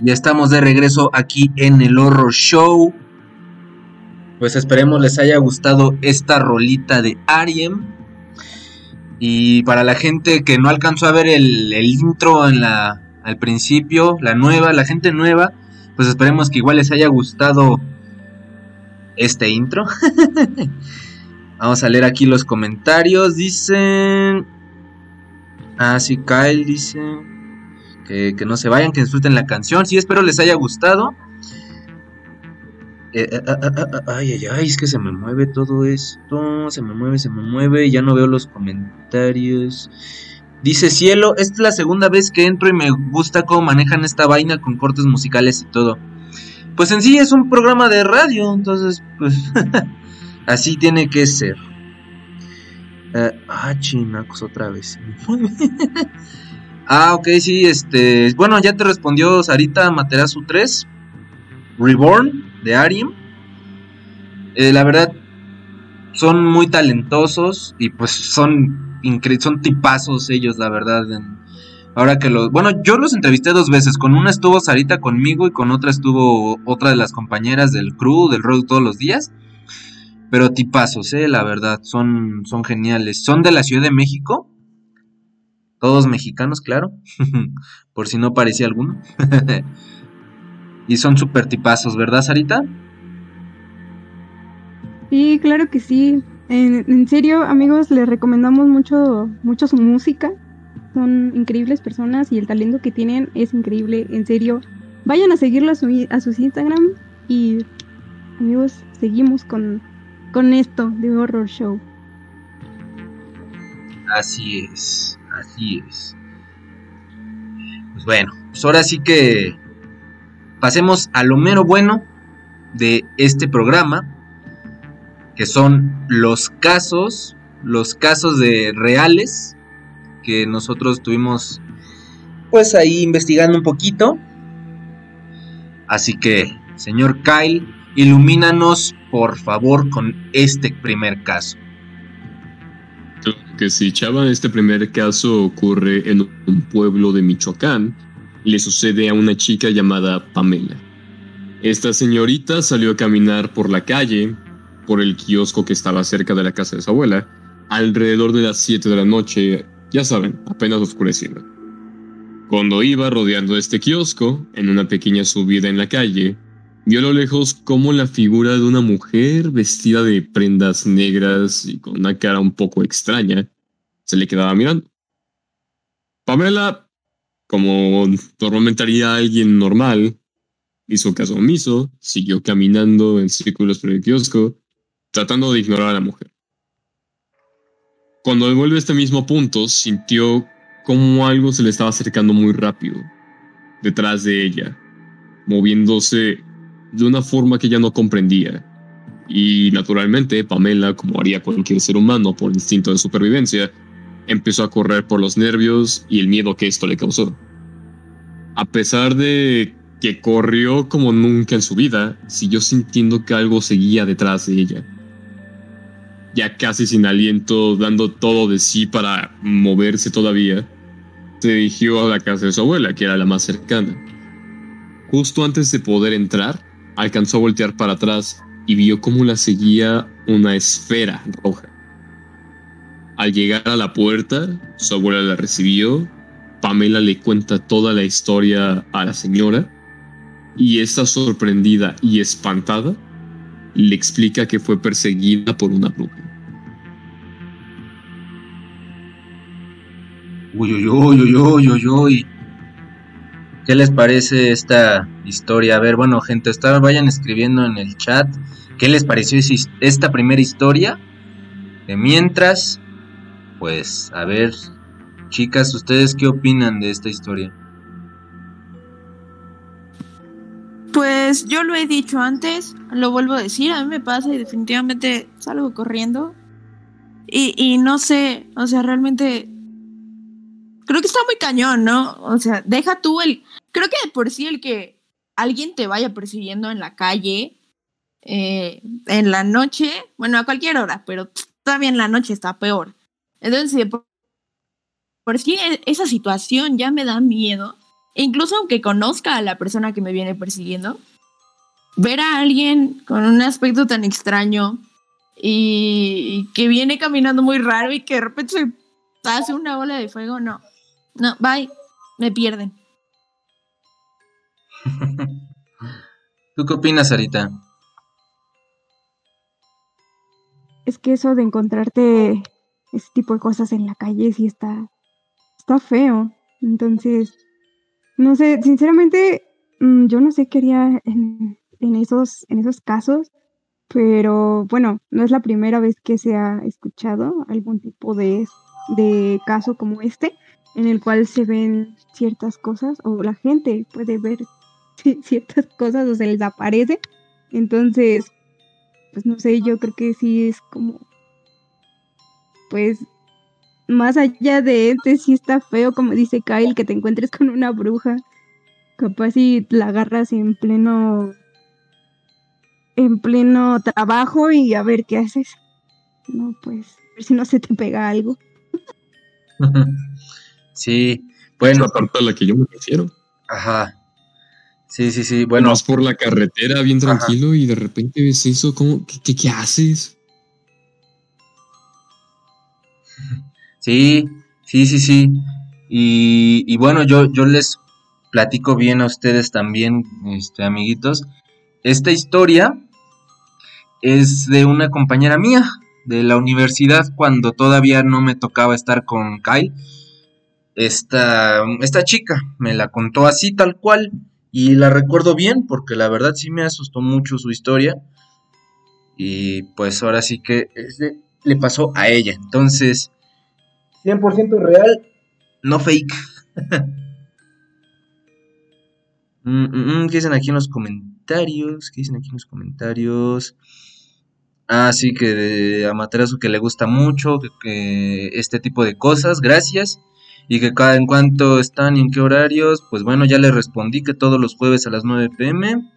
Ya estamos de regreso aquí en el Horror Show. Pues esperemos les haya gustado esta rolita de Ariem. Y para la gente que no alcanzó a ver el, el intro en la, al principio, la nueva, la gente nueva, pues esperemos que igual les haya gustado este intro. Vamos a leer aquí los comentarios. Dicen... Ah, sí, Kyle dice que, no se vayan, que disfruten la canción. Sí, espero les haya gustado. Eh, eh, ah, ay, ay, ay, es que se me mueve todo esto. Se me mueve, se me mueve. Ya no veo los comentarios. Dice Cielo, esta es la segunda vez que entro y me gusta cómo manejan esta vaina con cortes musicales y todo. Pues en sí es un programa de radio, entonces, pues, así tiene que ser. Eh, ah, chinacos, otra vez. ah, ok, sí, este. Bueno, ya te respondió Sarita Materazu 3. Reborn de Arium. Eh, la verdad, son muy talentosos y pues son son tipazos ellos, la verdad. en- ahora que los. Bueno, yo los entrevisté dos veces. Con una estuvo Sarita conmigo y con otra estuvo otra de las compañeras del crew, del road todos los días. Pero tipazos, eh, la verdad, son, son geniales. Son de la Ciudad de México. Todos mexicanos, claro. Por si no parecía alguno. y son súper tipazos, ¿verdad, Sarita? Sí, claro que sí. En, en serio, amigos, les recomendamos mucho, mucho su música. Son increíbles personas y el talento que tienen es increíble. En serio, vayan a seguirlo a, su, a sus Instagram y amigos, seguimos con, con esto de Horror Show. Así es, así es. Pues bueno, pues ahora sí que pasemos a lo mero bueno de este programa, que son los casos, los casos de reales que nosotros tuvimos pues ahí investigando un poquito. Así que, señor Kyle, ilumínanos por favor con este primer caso. Que sí, Chava, este primer caso ocurre en un pueblo de Michoacán. Le sucede a una chica llamada Pamela. Esta señorita salió a caminar por la calle, por el kiosco que estaba cerca de la casa de su abuela, alrededor de las 7 de la noche, ya saben, apenas oscureciendo. Cuando iba rodeando este kiosco, en una pequeña subida en la calle, vio a lo lejos como la figura de una mujer vestida de prendas negras y con una cara un poco extraña se le quedaba mirando. Pamela, como normalmente haría alguien normal, hizo caso omiso, siguió caminando en círculos por el kiosco, tratando de ignorar a la mujer. Cuando vuelve a este mismo punto, sintió como algo se le estaba acercando muy rápido, detrás de ella, moviéndose de una forma que ella no comprendía. Y naturalmente, Pamela, como haría cualquier ser humano por instinto de supervivencia, empezó a correr por los nervios y el miedo que esto le causó. A pesar de que corrió como nunca en su vida, siguió sintiendo que algo seguía detrás de ella. Ya casi sin aliento, dando todo de sí para moverse todavía, se dirigió a la casa de su abuela, que era la más cercana. Justo antes de poder entrar, alcanzó a voltear para atrás y vio cómo la seguía una esfera roja. Al llegar a la puerta, su abuela la recibió, Pamela le cuenta toda la historia a la señora y esta sorprendida y espantada le explica que fue perseguida por una bruja. Uy, uy, uy, uy, uy, uy. ¿Qué les parece esta historia? A ver, bueno, gente, está, vayan escribiendo en el chat qué les pareció esta primera historia. De mientras, pues, a ver, chicas, ¿ustedes qué opinan de esta historia? Pues yo lo he dicho antes, lo vuelvo a decir, a mí me pasa y definitivamente salgo corriendo. Y, y no sé, o sea, realmente creo que está muy cañón, ¿no? O sea, deja tú el... Creo que de por sí el que alguien te vaya persiguiendo en la calle, eh, en la noche, bueno, a cualquier hora, pero todavía en la noche está peor. Entonces, por, por sí e- esa situación ya me da miedo. incluso aunque conozca a la persona que me viene persiguiendo, ver a alguien con un aspecto tan extraño y, y que viene caminando muy raro y que de repente se hace una bola de fuego, no. No, bye, me pierden. ¿Tú qué opinas, Sarita? Es que eso de encontrarte ese tipo de cosas en la calle sí está, está feo. Entonces, no sé, sinceramente, mm, yo no sé qué haría en, en esos, en esos casos, pero bueno, no es la primera vez que se ha escuchado algún tipo de, de caso como este, en el cual se ven ciertas cosas o la gente puede ver ci- ciertas cosas o se les aparece. Entonces, pues no sé, yo creo que sí es como, pues, más allá de este, sí está feo, como dice Kyle, que te encuentres con una bruja. Capaz si la agarras en pleno, en pleno trabajo y a ver qué haces. No, pues, a ver si no se te pega algo. sí, Es bueno, la parte a la que yo me refiero. ajá. Sí, sí, sí. Bueno, Vas por la carretera bien Ajá. tranquilo y de repente ves eso, ¿cómo? ¿Qué, qué, qué haces? Sí, sí, sí, sí. Y, y bueno, yo, yo les platico bien a ustedes también, este, amiguitos. Esta historia es de una compañera mía de la universidad cuando todavía no me tocaba estar con Kyle. Esta, esta chica me la contó así tal cual y la recuerdo bien porque la verdad sí me asustó mucho su historia. Y pues ahora sí que le pasó a ella. Entonces, 100% real, no fake. Mm, mm, mm, ¿Qué dicen aquí en los comentarios? ¿Qué dicen aquí en los comentarios? Ah, sí, que de Amaterasu que le gusta mucho, que, que este tipo de cosas, gracias. Y que cada en cuanto están y en qué horarios, pues bueno, ya le respondí que todos los jueves a las 9 pm.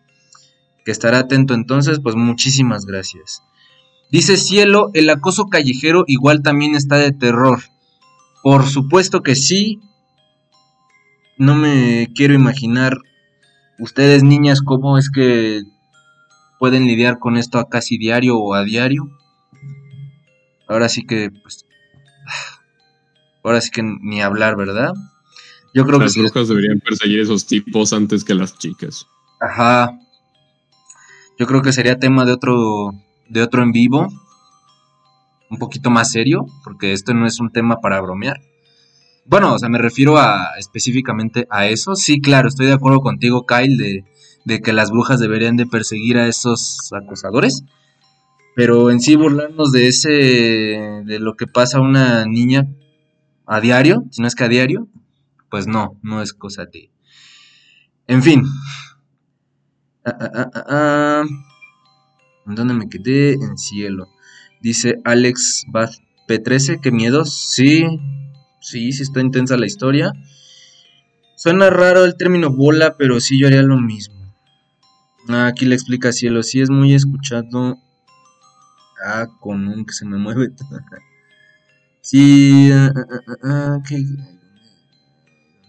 Que estará atento entonces, pues muchísimas gracias. Dice Cielo, el acoso callejero igual también está de terror. Por supuesto que sí. No me quiero imaginar ustedes niñas cómo es que pueden lidiar con esto a casi diario o a diario. Ahora sí que pues ahora sí que ni hablar, ¿verdad? Yo creo Las que sí. brujas deberían perseguir esos tipos antes que las chicas. Ajá. Yo creo que sería tema de otro de otro en vivo. Un poquito más serio, porque esto no es un tema para bromear. Bueno, o sea, me refiero a específicamente a eso. Sí, claro, estoy de acuerdo contigo, Kyle, de, de que las brujas deberían de perseguir a esos acosadores. Pero en sí burlarnos de ese, de lo que pasa a una niña a diario, si no es que a diario, pues no, no es cosa de... En fin. Ah, ah, ah, ah, ah. ¿En dónde me quedé? En cielo. Dice Alex Bath P13, qué miedos. Sí, sí, sí está intensa la historia. Suena raro el término bola, pero sí yo haría lo mismo. Aquí le explica cielo, sí es muy escuchado. Ah, con un que se me mueve. sí, ah, ah, ah, ah, ¿qué? ¿Dónde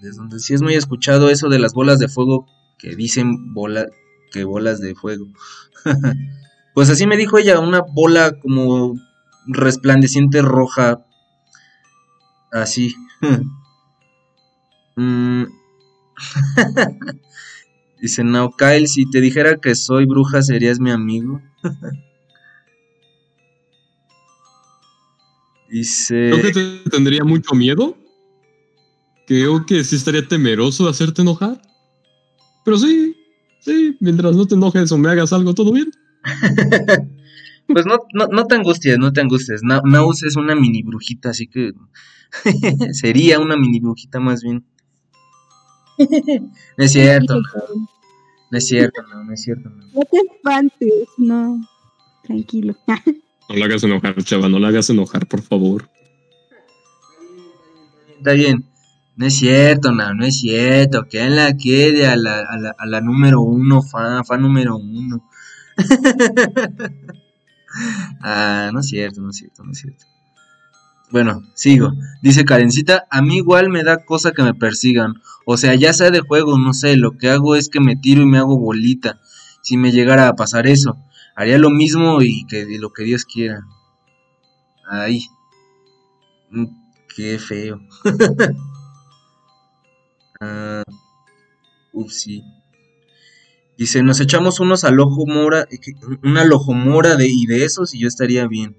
es donde sí es muy escuchado eso de las bolas de fuego que dicen bola, que bolas de fuego. pues así me dijo ella, una bola como resplandeciente roja. Así. Mm. Dice, no, Kyle, si te dijera que soy bruja, ¿serías mi amigo? Dice... Creo que te tendría mucho miedo. Creo que sí estaría temeroso de hacerte enojar. Pero sí, sí, mientras no te enojes o me hagas algo, todo bien. Pues no, no, no te angusties, no te angusties. Na- Naus es una mini brujita, así que sería una mini brujita más bien. no es cierto, no, no es cierto, no, no es cierto. no. No te espantes, no. Tranquilo. No la hagas enojar, chava, no la hagas enojar, por favor. Está bien. No es cierto, no, no es cierto. Que la quede a la, a la, a la número uno, fan, fan número uno. ah, no es cierto, no es cierto, no es cierto. Bueno, sigo. Dice Karencita, a mí igual me da cosa que me persigan. O sea, ya sea de juego, no sé, lo que hago es que me tiro y me hago bolita. Si me llegara a pasar eso, haría lo mismo y que lo que Dios quiera. Ay. Mm, Qué feo. Upsi. Dice, nos echamos unos al ojo mora, eh, una lojomora de, y de esos y yo estaría bien.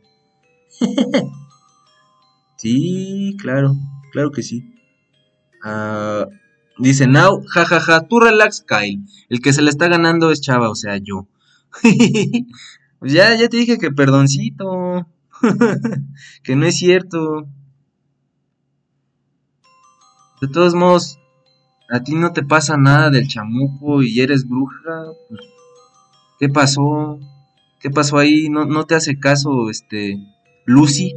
sí, claro, claro que sí. Ah, dice, now, jajaja, tú relax, Kyle. El que se le está ganando es Chava, o sea, yo. Ya, ya te dije que perdoncito. que no es cierto. De todos modos, a ti no te pasa nada del chamuco y eres bruja. ¿Qué pasó? ¿Qué pasó ahí? ¿No, no te hace caso, este, Lucy?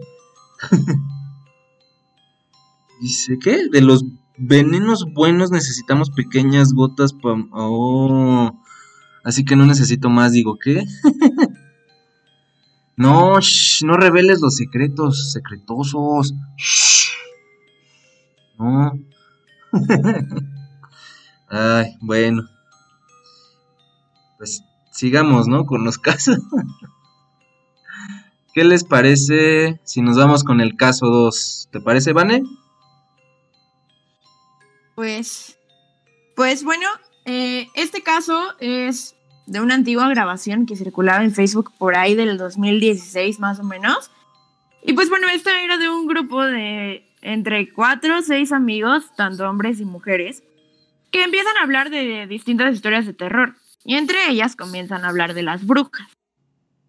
Dice, ¿qué? De los venenos buenos necesitamos pequeñas gotas para... Oh, así que no necesito más, digo, ¿qué? no, shh, no reveles los secretos, secretosos. Shh. No. Ay, bueno. Pues sigamos, ¿no? Con los casos. ¿Qué les parece si nos vamos con el caso 2? ¿Te parece, Vane? Pues, pues bueno, eh, este caso es de una antigua grabación que circulaba en Facebook por ahí del 2016 más o menos. Y pues bueno, esta era de un grupo de entre cuatro o seis amigos, tanto hombres y mujeres, que empiezan a hablar de distintas historias de terror. Y entre ellas comienzan a hablar de las brujas.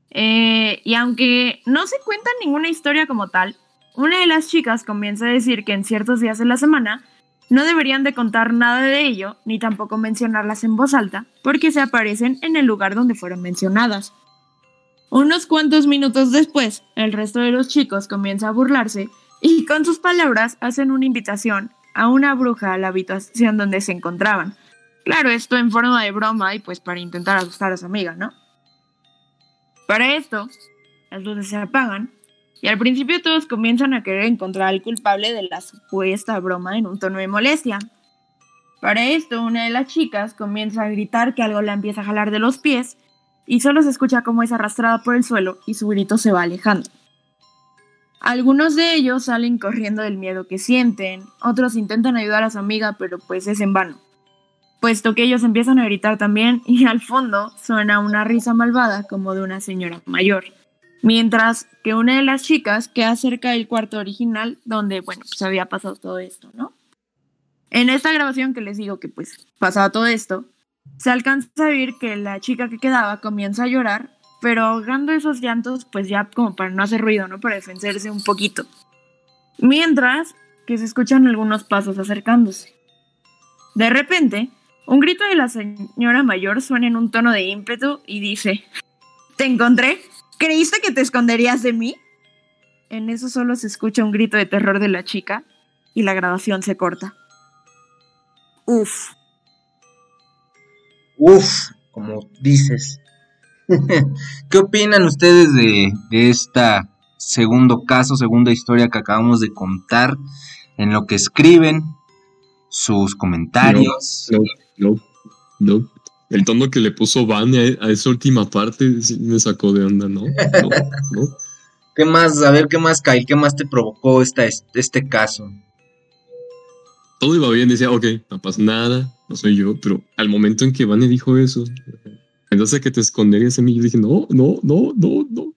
Eh, y aunque no se cuenta ninguna historia como tal, una de las chicas comienza a decir que en ciertos días de la semana no deberían de contar nada de ello, ni tampoco mencionarlas en voz alta, porque se aparecen en el lugar donde fueron mencionadas. Unos cuantos minutos después, el resto de los chicos comienza a burlarse y con sus palabras hacen una invitación a una bruja a la habitación donde se encontraban. Claro, esto en forma de broma y pues para intentar asustar a su amiga, ¿no? Para esto, las luces se apagan y al principio todos comienzan a querer encontrar al culpable de la supuesta broma en un tono de molestia. Para esto, una de las chicas comienza a gritar que algo la empieza a jalar de los pies y solo se escucha cómo es arrastrada por el suelo y su grito se va alejando. Algunos de ellos salen corriendo del miedo que sienten, otros intentan ayudar a su amiga pero pues es en vano, puesto que ellos empiezan a gritar también y al fondo suena una risa malvada como de una señora mayor. Mientras que una de las chicas queda cerca del cuarto original donde, bueno, pues había pasado todo esto, ¿no? En esta grabación que les digo que pues pasaba todo esto, se alcanza a oír que la chica que quedaba comienza a llorar, pero ahogando esos llantos pues ya como para no hacer ruido, ¿no? Para defenderse un poquito. Mientras que se escuchan algunos pasos acercándose. De repente, un grito de la señora mayor suena en un tono de ímpetu y dice, ¿te encontré? ¿Creíste que te esconderías de mí? En eso solo se escucha un grito de terror de la chica y la grabación se corta. Uf. Uf, como dices. ¿Qué opinan ustedes de, de esta segundo caso, segunda historia que acabamos de contar? En lo que escriben, sus comentarios. No, no, no. El tono que le puso Van a, a esa última parte sí me sacó de onda, ¿no? No, no. ¿Qué más? A ver, ¿qué más, Kyle? ¿Qué más te provocó esta, este caso? Todo iba bien, decía, ok, no pasa nada, no soy yo, pero al momento en que Vane dijo eso, pensaste que te esconderías de mí, yo dije, no, no, no, no, no.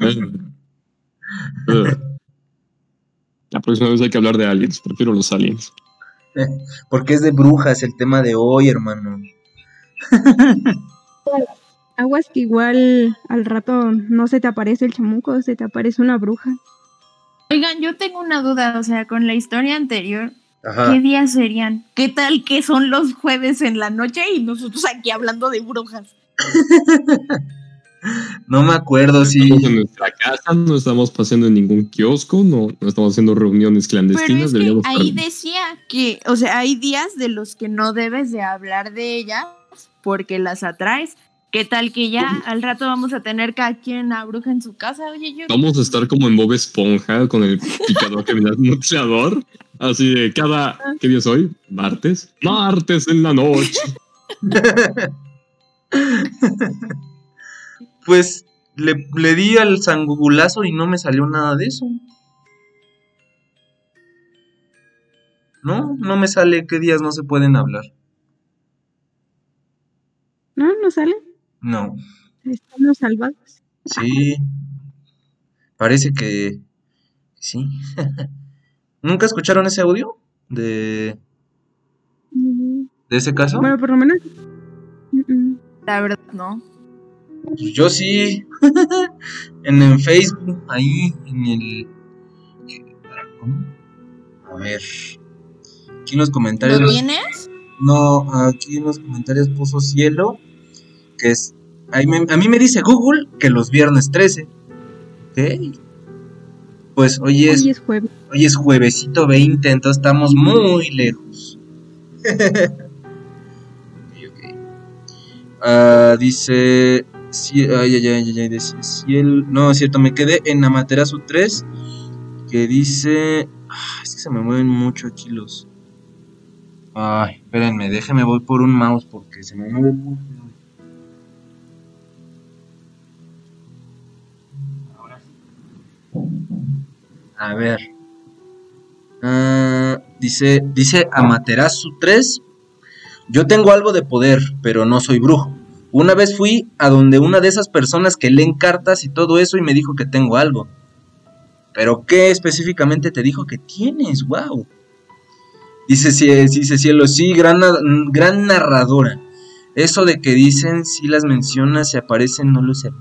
Ah. La próxima vez hay que hablar de aliens, prefiero los aliens. Porque es de brujas el tema de hoy, hermano. Aguas que igual al rato no se te aparece el chamuco, se te aparece una bruja. Oigan, yo tengo una duda, o sea, con la historia anterior, Ajá. ¿qué días serían? ¿Qué tal que son los jueves en la noche y nosotros aquí hablando de brujas? No me acuerdo si. Estamos en nuestra casa, no estamos paseando en ningún kiosco, no, no estamos haciendo reuniones Pero clandestinas. es que ahí estar- decía que, o sea, hay días de los que no debes de hablar de ellas porque las atraes, ¿Qué tal que ya al rato vamos a tener cada quien una bruja en su casa? Oye, yo. Vamos a estar como en Bob Esponja con el picador que viene anunciador. Así de cada. ¿Qué día es hoy? ¿Martes? Martes en la noche. Pues le, le di al sangulazo y no me salió nada de eso. No, no me sale qué días no se pueden hablar. No, no sale. No, Estamos salvados. sí. Parece que sí. ¿Nunca escucharon ese audio de, Mm, de ese caso? Bueno, por lo menos. Mm, mm. La verdad, no. Pues yo sí. en, en Facebook, ahí, en el. ¿Cómo? A ver. Aquí en los comentarios. ¿Lo tienes? No, aquí en los comentarios puso cielo. Que es. ahí me- a mí me dice Google que los viernes 13. Ok. Pues hoy es, Hoy es jueves. hoy es juevesito 20, entonces estamos muy lejos. Ok, ok. Ah, dice. Sí, ay, ay, ay, ay, ay. No, es cierto, me quedé en Amaterasu 3. Que dice. ah, es que se me mueven mucho aquí los. Ay, espérenme, déjenme, voy por un mouse porque se me mueve mucho. A ver. Ah, dice, dice Amaterasu 3. Yo tengo algo de poder, pero no soy brujo. Una vez fui a donde una de esas personas que leen cartas y todo eso y me dijo que tengo algo. Pero ¿qué específicamente te dijo que tienes? Wow. Dice, sí, dice cielo, sí, gran, na- gran narradora. Eso de que dicen si las mencionas se aparecen, no lo sabía.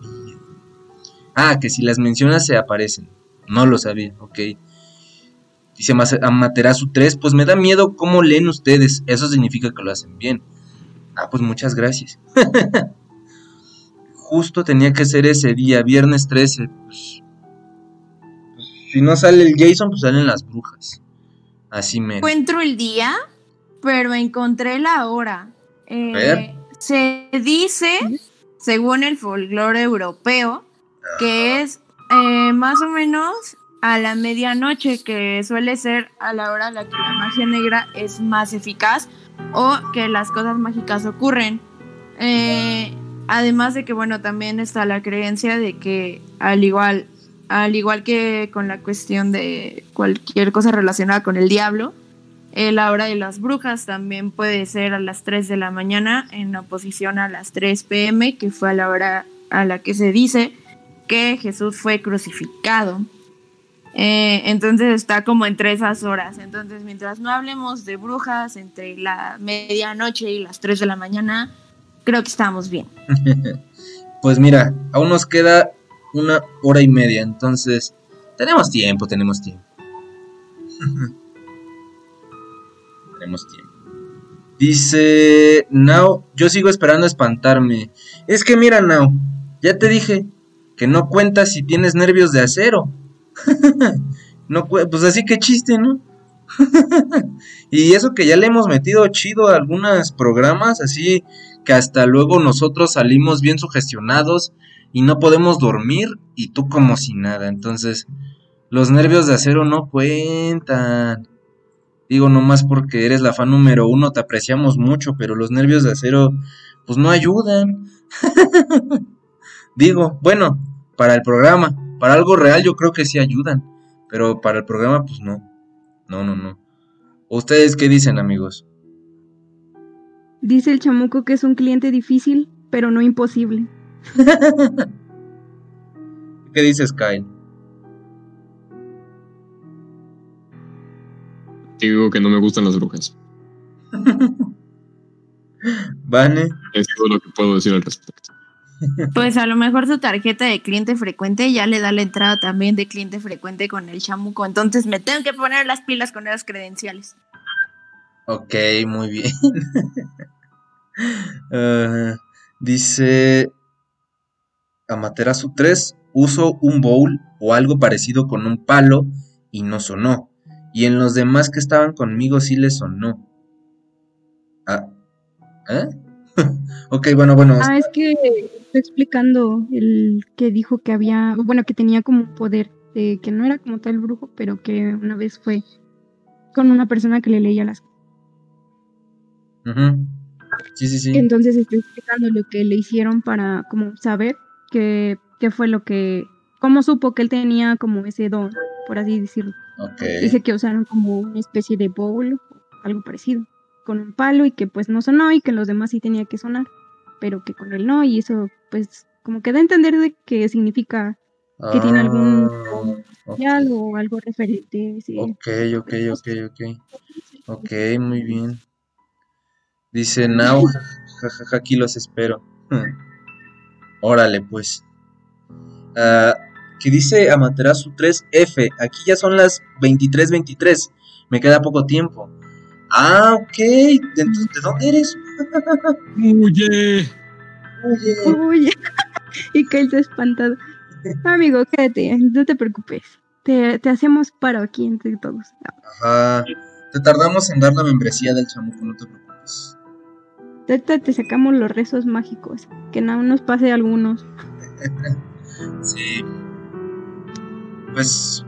Ah, que si las mencionas se aparecen. No lo sabía, ok. Dice Amaterasu 3, pues me da miedo cómo leen ustedes. Eso significa que lo hacen bien. Ah, pues muchas gracias. Justo tenía que ser ese día, viernes 13. Pues, pues, si no sale el Jason, pues salen las brujas. Así me. Encuentro el día, pero encontré la hora. Eh, ver. se dice, según el folclore europeo, que es eh, más o menos a la medianoche, que suele ser a la hora a la que la magia negra es más eficaz o que las cosas mágicas ocurren. Eh, además de que, bueno, también está la creencia de que al igual, al igual que con la cuestión de cualquier cosa relacionada con el diablo, eh, la hora de las brujas también puede ser a las 3 de la mañana en oposición a las 3 pm, que fue a la hora a la que se dice que Jesús fue crucificado. Eh, entonces está como entre esas horas. Entonces, mientras no hablemos de brujas entre la medianoche y las 3 de la mañana, creo que estamos bien. Pues mira, aún nos queda una hora y media, entonces tenemos tiempo, tenemos tiempo. tenemos tiempo. Dice Now, yo sigo esperando espantarme. Es que mira, Now, ya te dije que no cuentas si tienes nervios de acero. no, pues así que chiste, ¿no? y eso que ya le hemos metido chido a algunos programas, así que hasta luego nosotros salimos bien sugestionados y no podemos dormir y tú como si nada. Entonces, los nervios de acero no cuentan. Digo, nomás porque eres la fan número uno, te apreciamos mucho, pero los nervios de acero, pues no ayudan. Digo, bueno, para el programa, para algo real yo creo que sí ayudan, pero para el programa, pues no. No, no, no. ¿Ustedes qué dicen, amigos? Dice el chamuco que es un cliente difícil, pero no imposible. ¿Qué dices, Kyle? Digo que no me gustan las brujas. Vane. Es todo lo que puedo decir al respecto. Pues a lo mejor su tarjeta de cliente frecuente ya le da la entrada también de cliente frecuente con el chamuco. Entonces me tengo que poner las pilas con esas credenciales. Ok, muy bien. Ah, dice Amaterasu 3, uso un bowl o algo parecido con un palo y no sonó. Y en los demás que estaban conmigo sí les sonó. Ah, ¿eh? Ok, bueno, bueno. Ah, es que está explicando el que dijo que había, bueno, que tenía como un poder, de que no era como tal brujo, pero que una vez fue con una persona que le leía las Ujú. Sí, sí, sí. Entonces está explicando lo que le hicieron para como saber qué, qué fue lo que, cómo supo que él tenía como ese don, por así decirlo. Dice que usaron como una especie de bowl algo parecido, con un palo y que pues no sonó y que los demás sí tenía que sonar, pero que con él no y eso pues como que da a entender de qué significa que tiene algún Ah, ok. algo o algo referente. sí. Ok, ok, ok, ok. Ok, muy bien. Dice Now, jajaja, aquí los espero. Órale, pues. Ah, que dice Amaterasu 3F. Aquí ya son las 23:23. Me queda poco tiempo. Ah, ok. ¿De, entonces, ¿de dónde eres? Oye. Uy, y que él se espantado. Amigo, quédate, no te preocupes. Te, te hacemos paro aquí entre todos. Ajá. Te tardamos en dar la membresía del chamuco, no te preocupes. Ahorita te sacamos los rezos mágicos. Que no nos pase algunos. Sí. Pues.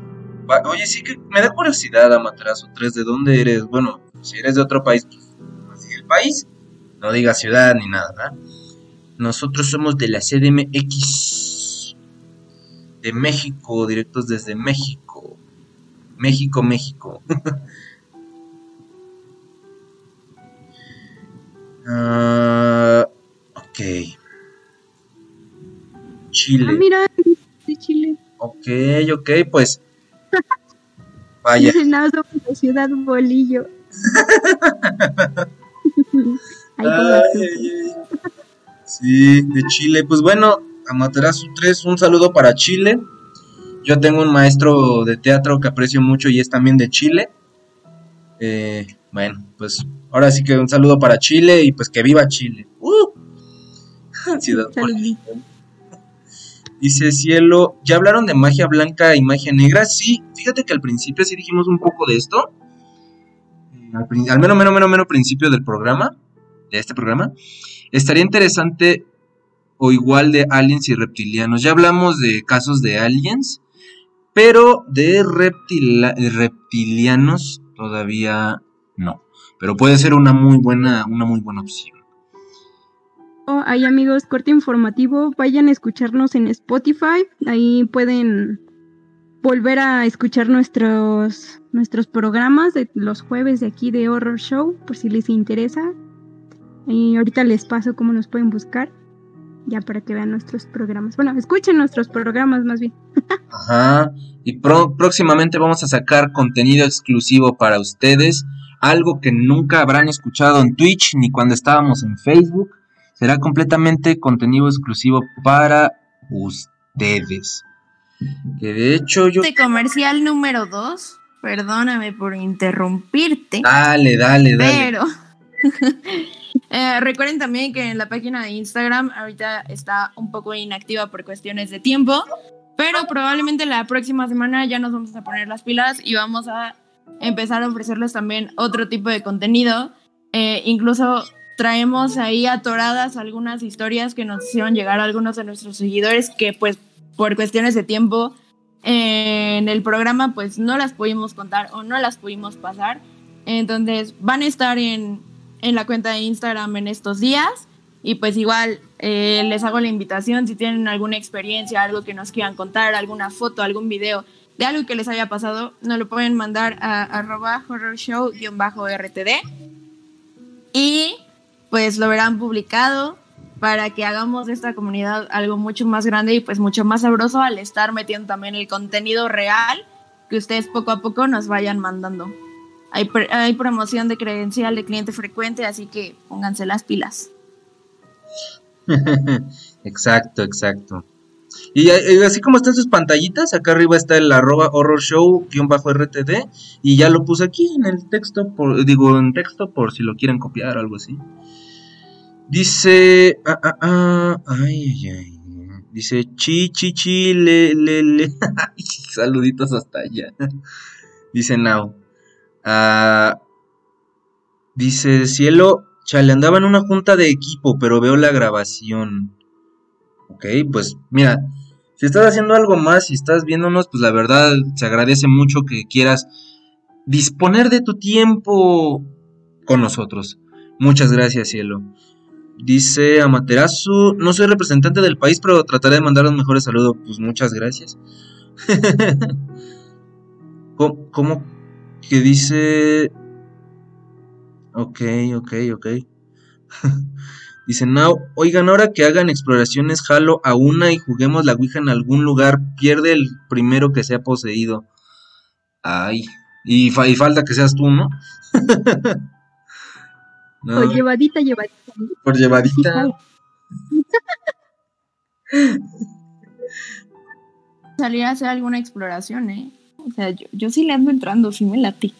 va- Oye, sí que me da curiosidad, Amaterasu 3, ¿de dónde eres? Bueno, si eres de otro país, pues. El país. No diga ciudad ni nada, ¿verdad? Nosotros somos de la CDMX. De México, directos desde México. México, México. Ah, ok. Chile. Ah, mira, de Chile. Ok, ok, pues. Vaya. No, somos la ciudad bolillo. Ay, ay. Sí, de Chile. Pues bueno, Amaterasu 3, un saludo para Chile. Yo tengo un maestro de teatro que aprecio mucho y es también de Chile. Eh, bueno, pues ahora sí que un saludo para Chile y pues que viva Chile. ¡Uh! Ciudad. Dice Cielo, ¿ya hablaron de magia blanca y magia negra? Sí, fíjate que al principio sí dijimos un poco de esto. Eh, Al, al menos, menos, menos, menos principio del programa, de este programa. Estaría interesante o igual de aliens y reptilianos. Ya hablamos de casos de aliens, pero de reptilianos todavía no. Pero puede ser una muy buena, una muy buena opción. Oh, ahí amigos, corte informativo, vayan a escucharnos en Spotify, ahí pueden volver a escuchar nuestros nuestros programas de los jueves de aquí de Horror Show, por si les interesa. Y ahorita les paso cómo nos pueden buscar, ya para que vean nuestros programas. Bueno, escuchen nuestros programas más bien. Ajá. Y pro- próximamente vamos a sacar contenido exclusivo para ustedes. Algo que nunca habrán escuchado en Twitch ni cuando estábamos en Facebook. Será completamente contenido exclusivo para ustedes. Que de hecho yo... Este comercial número 2, perdóname por interrumpirte, Dale, dale, dale. pero eh, recuerden también que en la página de Instagram ahorita está un poco inactiva por cuestiones de tiempo, pero probablemente la próxima semana ya nos vamos a poner las pilas y vamos a empezar a ofrecerles también otro tipo de contenido. Eh, incluso traemos ahí atoradas algunas historias que nos hicieron llegar a algunos de nuestros seguidores que pues por cuestiones de tiempo eh, en el programa pues no las pudimos contar o no las pudimos pasar. Entonces van a estar en, en la cuenta de Instagram en estos días y pues igual eh, les hago la invitación si tienen alguna experiencia, algo que nos quieran contar, alguna foto, algún video de algo que les haya pasado, nos lo pueden mandar a arroba horror show-rtd y pues lo verán publicado para que hagamos de esta comunidad algo mucho más grande y pues mucho más sabroso al estar metiendo también el contenido real que ustedes poco a poco nos vayan mandando. Hay, pr- hay promoción de credencial de cliente frecuente, así que pónganse las pilas. exacto, exacto. Y eh, así como están sus pantallitas, acá arriba está el arroba horror show-rtd y ya lo puse aquí en el texto, por, digo en texto por si lo quieren copiar o algo así. Dice, ah, ah, ah, ay, ay, ay. Dice, chi, chi, chi, le, le, le. Saluditos hasta allá. Dice Now. Ah, dice, cielo, Chale, andaba en una junta de equipo, pero veo la grabación. Ok, pues mira, si estás haciendo algo más y estás viéndonos, pues la verdad se agradece mucho que quieras disponer de tu tiempo con nosotros. Muchas gracias, cielo. Dice Amaterasu, no soy representante del país, pero trataré de mandar los mejores saludos. Pues muchas gracias. ¿Cómo, cómo que dice? Ok, ok, ok. dice, now, oigan, ahora que hagan exploraciones, jalo a una y juguemos la Ouija en algún lugar. Pierde el primero que sea poseído. Ay, y, fa- y falta que seas tú, ¿no? No, O llevadita, llevadita. por llevadita. Salir a hacer alguna exploración, ¿eh? O sea, yo, yo sí le ando entrando, sí me late.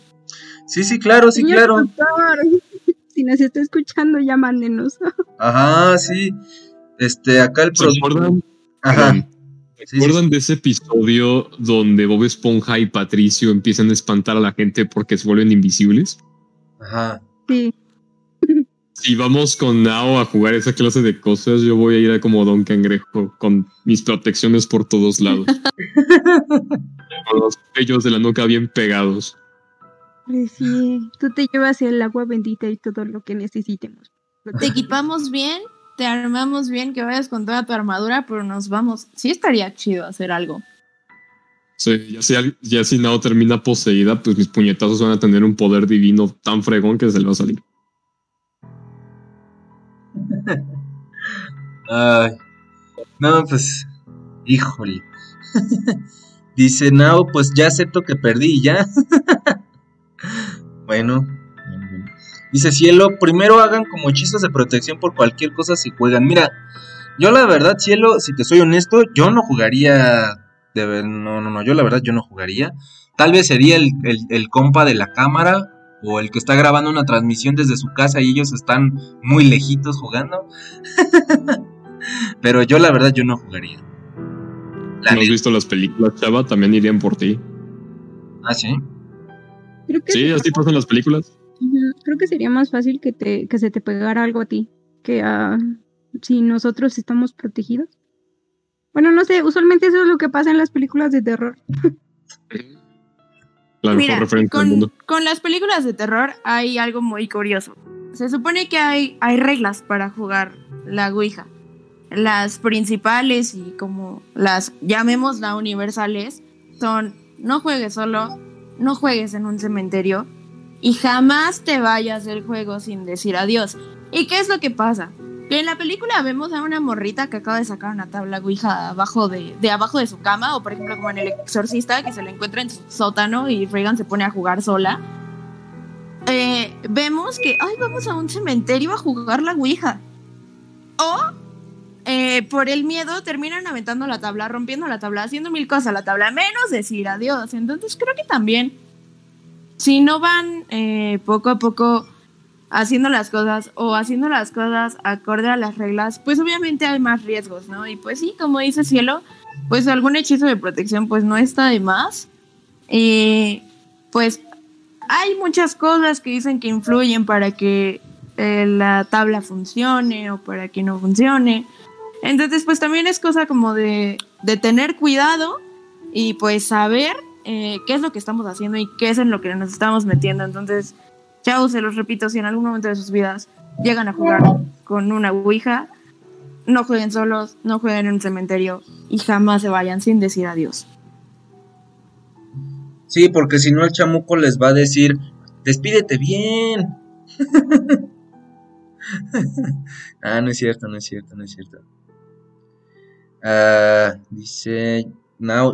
Sí, sí, claro, sí, Señor claro. doctor, si nos está escuchando, ya mándenos. Ajá, sí. Este, acá el ¿Se pro- acuerdan? Ajá. Sí, ¿Se sí, de ese episodio donde Bob Esponja y Patricio empiezan a espantar a la gente porque se vuelven invisibles? Ajá. Sí. Si vamos con Nao a jugar esa clase de cosas, yo voy a ir a como Don Cangrejo con mis protecciones por todos lados. con los pellos de la nuca bien pegados. Pues sí, tú te llevas el agua bendita y todo lo que necesitemos. Te equipamos bien, te armamos bien, que vayas con toda tu armadura, pero nos vamos. Sí estaría chido hacer algo. Sí, ya si, al- ya si Nao termina poseída, pues mis puñetazos van a tener un poder divino tan fregón que se le va a salir. Ay. No, pues. Híjole. Dice Nao, pues ya acepto que perdí ya. bueno. Dice Cielo, primero hagan como hechizos de protección por cualquier cosa si juegan. Mira, yo la verdad, Cielo, si te soy honesto, yo no jugaría. No, no, no, yo la verdad, yo no jugaría. Tal vez sería el, el- el compa de la cámara o el que está grabando una transmisión desde su casa y ellos están muy lejitos jugando. Pero yo la verdad yo no jugaría. La ¿No has visto las películas, chava? También irían por ti. Ah, sí. Creo que, Sí, así pasan las películas. Creo que sería más fácil que, te, que se te pegara algo a ti que a si nosotros estamos protegidos. Bueno, no sé, usualmente eso es lo que pasa en las películas de terror. La mejor Mira, referencia del con, mundo. con las películas de terror hay algo muy curioso. Se supone que hay, hay reglas para jugar la Ouija. Las principales y como las llamémosla universales son no juegues solo, no juegues en un cementerio y jamás te vayas del juego sin decir adiós. ¿Y qué es lo que pasa? Que en la película vemos a una morrita que acaba de sacar una tabla Ouija abajo de, de abajo de su cama, o por ejemplo como en El Exorcista, que se la encuentra en su sótano y Reagan se pone a jugar sola. Eh, vemos que, ay, vamos a un cementerio a jugar la Ouija. O eh, por el miedo terminan aventando la tabla, rompiendo la tabla, haciendo mil cosas a la tabla, menos decir adiós. Entonces creo que también, si no van eh, poco a poco haciendo las cosas o haciendo las cosas acorde a las reglas, pues obviamente hay más riesgos, ¿no? Y pues sí, como dice Cielo, pues algún hechizo de protección pues no está de más. Pues hay muchas cosas que dicen que influyen para que eh, la tabla funcione o para que no funcione. Entonces pues también es cosa como de, de tener cuidado y pues saber eh, qué es lo que estamos haciendo y qué es en lo que nos estamos metiendo. Entonces, chavos, se los repito, si en algún momento de sus vidas llegan a jugar con una Ouija, no jueguen solos, no jueguen en un cementerio y jamás se vayan sin decir adiós. Sí, porque si no el chamuco les va a decir, despídete bien. ah, no es cierto, no es cierto, no es cierto. Ah, dice,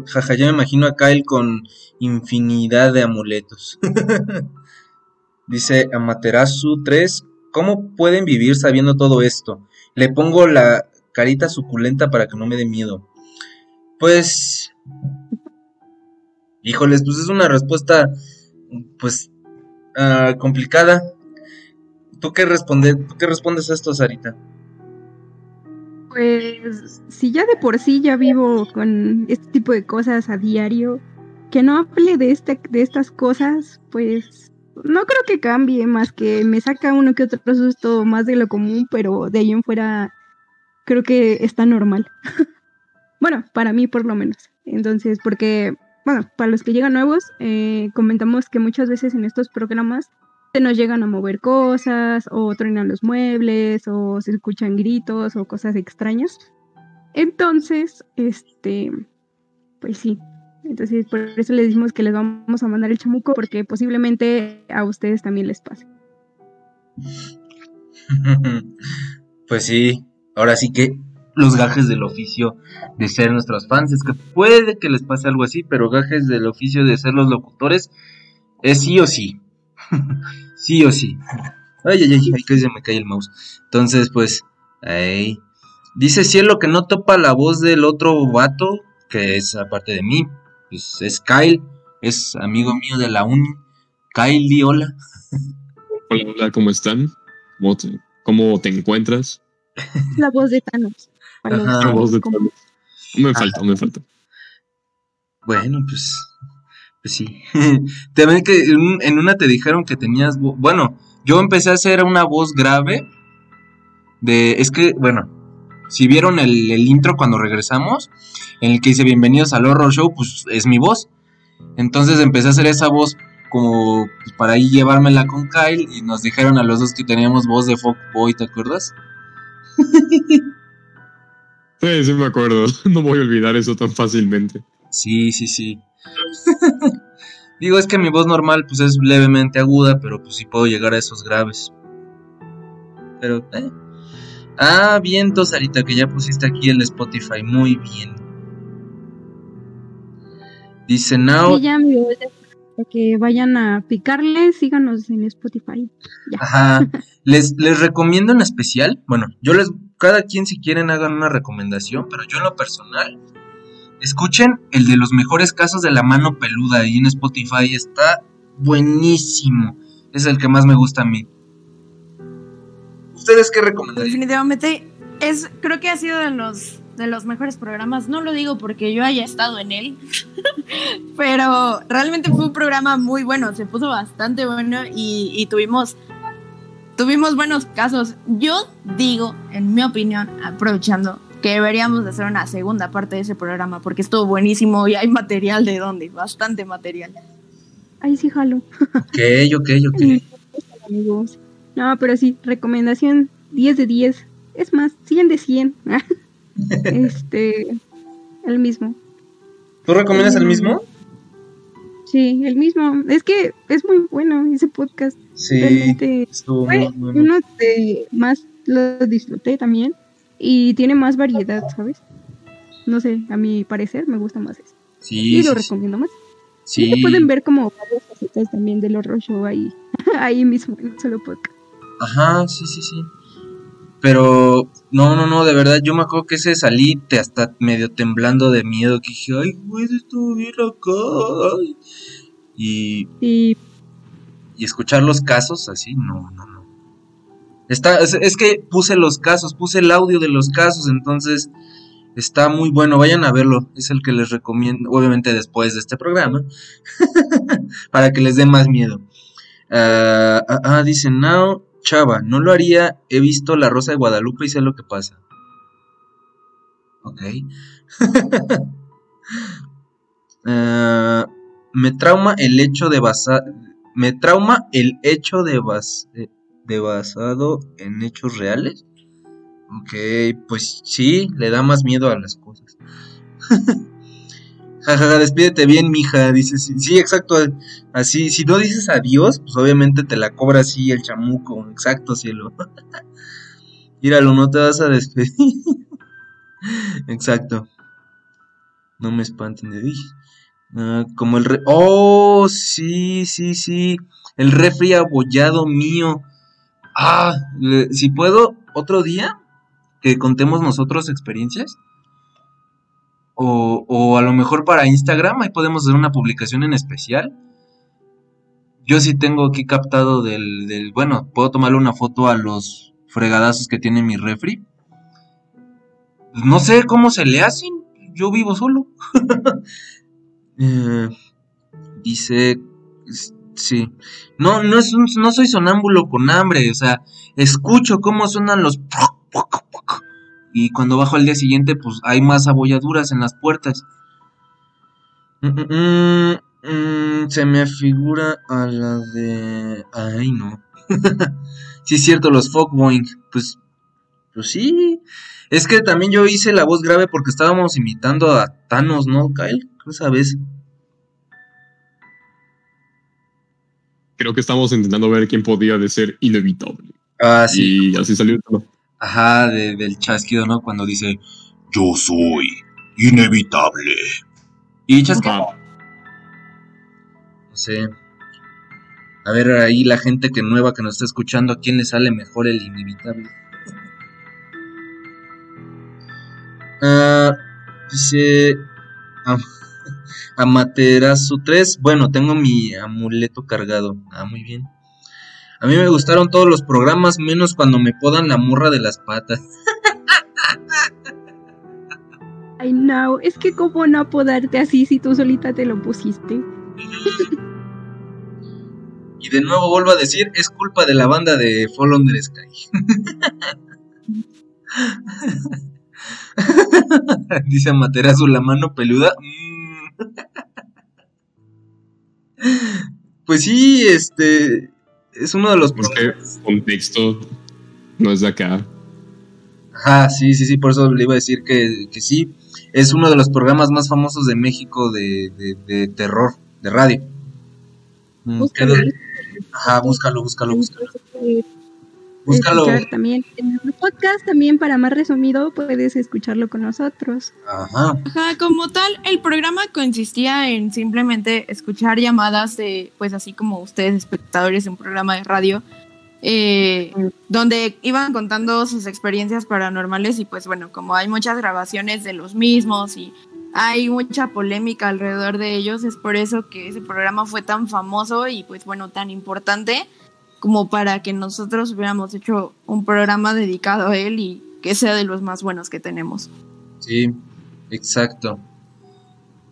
jaja, ya me imagino a Kyle con infinidad de amuletos. dice Amaterasu 3, ¿cómo pueden vivir sabiendo todo esto? Le pongo la carita suculenta para que no me dé miedo. Pues Híjoles, pues es una respuesta, pues, ah, complicada. ¿Tú qué, responde, ¿Tú qué respondes a esto, Sarita? Pues si ya de por sí ya vivo con este tipo de cosas a diario, que no hable de este, de estas cosas, pues no creo que cambie más que me saca uno que otro susto más de lo común, pero de ahí en fuera creo que está normal. bueno, para mí por lo menos. Entonces, porque, bueno, para los que llegan nuevos, eh, comentamos que muchas veces en estos programas se nos llegan a mover cosas, o truenan los muebles, o se escuchan gritos, o cosas extrañas. Entonces, este, pues sí. Entonces, por eso les decimos que les vamos a mandar el chamuco, porque posiblemente a ustedes también les pase. pues sí, ahora sí que los gajes del oficio de ser nuestros fans, es que puede que les pase algo así, pero gajes del oficio de ser los locutores es sí o sí. sí o sí. Ay, ay, ay, ay, que se me cae el mouse. Entonces, pues, ahí. Dice Cielo que no topa la voz del otro vato, que es aparte de mí. Pues es Kyle, es amigo mío de la uni. Kyle, di hola. Hola, hola, ¿cómo están? ¿Cómo te, cómo te encuentras? La voz de Thanos. Ajá. La voz de Thanos. Me falta, me falta. Bueno, pues, pues sí. También que en, un- en una te dijeron que tenías, bueno, yo empecé a hacer una voz grave de, es que, bueno, si vieron el, el intro cuando regresamos, en el que dice bienvenidos al horror show, pues es mi voz. Entonces empecé a hacer esa voz como pues, para ahí llevármela con Kyle y nos dijeron a los dos que teníamos voz de fuckboy, ¿te acuerdas? Sí, sí me acuerdo. No voy a olvidar eso tan fácilmente. Sí, sí, sí. Digo, es que mi voz normal pues es levemente aguda, pero pues sí puedo llegar a esos graves. Pero, eh. Ah, bien, Sarita, que ya pusiste aquí el Spotify. Muy bien. Dice Now. Sí, ya, amigos, ya, para que vayan a picarle, síganos en Spotify. Ajá. Les, les recomiendo en especial. Bueno, yo les. Cada quien, si quieren, hagan una recomendación. Pero yo, en lo personal, escuchen el de los mejores casos de la mano peluda. Ahí en Spotify está buenísimo. Es el que más me gusta a mí. ¿Ustedes qué recomendarían? Definitivamente es, creo que ha sido de los de los mejores programas. No lo digo porque yo haya estado en él, pero realmente fue un programa muy bueno. Se puso bastante bueno y, y tuvimos tuvimos buenos casos. Yo digo, en mi opinión, aprovechando que deberíamos de hacer una segunda parte de ese programa porque estuvo buenísimo y hay material de dónde, bastante material. Ahí sí jalo. Ok, ok, ok. Amigos. No, pero sí, recomendación 10 de 10. Es más, 100 de 100. este, el mismo. ¿Tú recomiendas el mismo? Sí, el mismo. Es que es muy bueno ese podcast. Sí. Realmente Estuvo fue muy bueno. uno de más lo disfruté también. Y tiene más variedad, ¿sabes? No sé, a mi parecer me gusta más eso. Sí, y lo sí, recomiendo más. sí. Y pueden ver como varias facetas también del horror show ahí, ahí mismo, en solo podcast. Ajá, sí, sí, sí. Pero, no, no, no, de verdad, yo me acuerdo que ese salí te hasta medio temblando de miedo, que dije, ay, güey, estuvo bien acá. ay". Y, Y y escuchar los casos así, no, no, no. Es, que puse los casos, puse el audio de los casos, entonces está muy bueno, vayan a verlo, es el que les recomiendo, obviamente después de este programa, para que les dé más miedo. Ah, ah, ah, dice Now, Chava, no lo haría, he visto La Rosa de Guadalupe y sé lo que pasa. Ok. Me trauma el hecho de basar, me trauma el hecho de, bas- de- basado en hechos reales. Ok, pues sí, le da más miedo a las cosas. Jajaja, despídete bien, mija. Dice, sí, sí, exacto. Así, si no dices adiós, pues obviamente te la cobra así el chamuco. Exacto, cielo. Míralo, no te vas a despedir. exacto. No me espanten de dije. Ah, como el re... Oh, sí, sí, sí. El refri abollado mío. Ah, si puedo, otro día que contemos nosotros experiencias. O, o a lo mejor para Instagram, ahí podemos hacer una publicación en especial. Yo sí tengo aquí captado del, del bueno, puedo tomarle una foto a los fregadazos que tiene mi refri. No sé cómo se le hacen, yo vivo solo. Eh, dice, Sí. No, no, es no soy sonámbulo con hambre, o sea, escucho cómo suenan los... Y cuando bajo al día siguiente, pues hay más abolladuras en las puertas. Mm, mm, mm, se me figura a la de... Ay, no. sí, es cierto, los Fogboing. Pues, pues sí. Es que también yo hice la voz grave porque estábamos imitando a Thanos, ¿no, Kyle? Esa vez. Creo que estamos intentando ver quién podía de ser inevitable. Ah, sí. Y así salió todo. Ajá, de- del chasquido, ¿no? Cuando dice, yo soy inevitable. Y chasquido, Ajá. no sé. A ver, ahí la gente que nueva que nos está escuchando, ¿a quién le sale mejor el inevitable? Ah, dice Am- Amaterasu 3. Bueno, tengo mi amuleto cargado. Ah, muy bien. A mí me gustaron todos los programas, menos cuando me podan la murra de las patas. Ay, no, es que cómo no apodarte así si tú solita te lo pusiste. Y de nuevo vuelvo a decir, es culpa de la banda de Fall Under Sky. Dice Materazo, la mano peluda. Mm. Pues sí, este es uno de los Es que contexto no es de acá. Ajá, sí, sí, sí, por eso le iba a decir que, que sí. Es uno de los programas más famosos de México de, de, de terror, de radio. Mm, Búscalo. ¿qué de- Ajá, búscalo, búscalo, búscalo. Búscalo. escuchar también en el podcast también para más resumido puedes escucharlo con nosotros. Ajá. Ajá, como tal, el programa consistía en simplemente escuchar llamadas de, pues así como ustedes, espectadores de un programa de radio, eh, donde iban contando sus experiencias paranormales y pues bueno, como hay muchas grabaciones de los mismos y hay mucha polémica alrededor de ellos, es por eso que ese programa fue tan famoso y pues bueno, tan importante como para que nosotros hubiéramos hecho un programa dedicado a él y que sea de los más buenos que tenemos. Sí, exacto.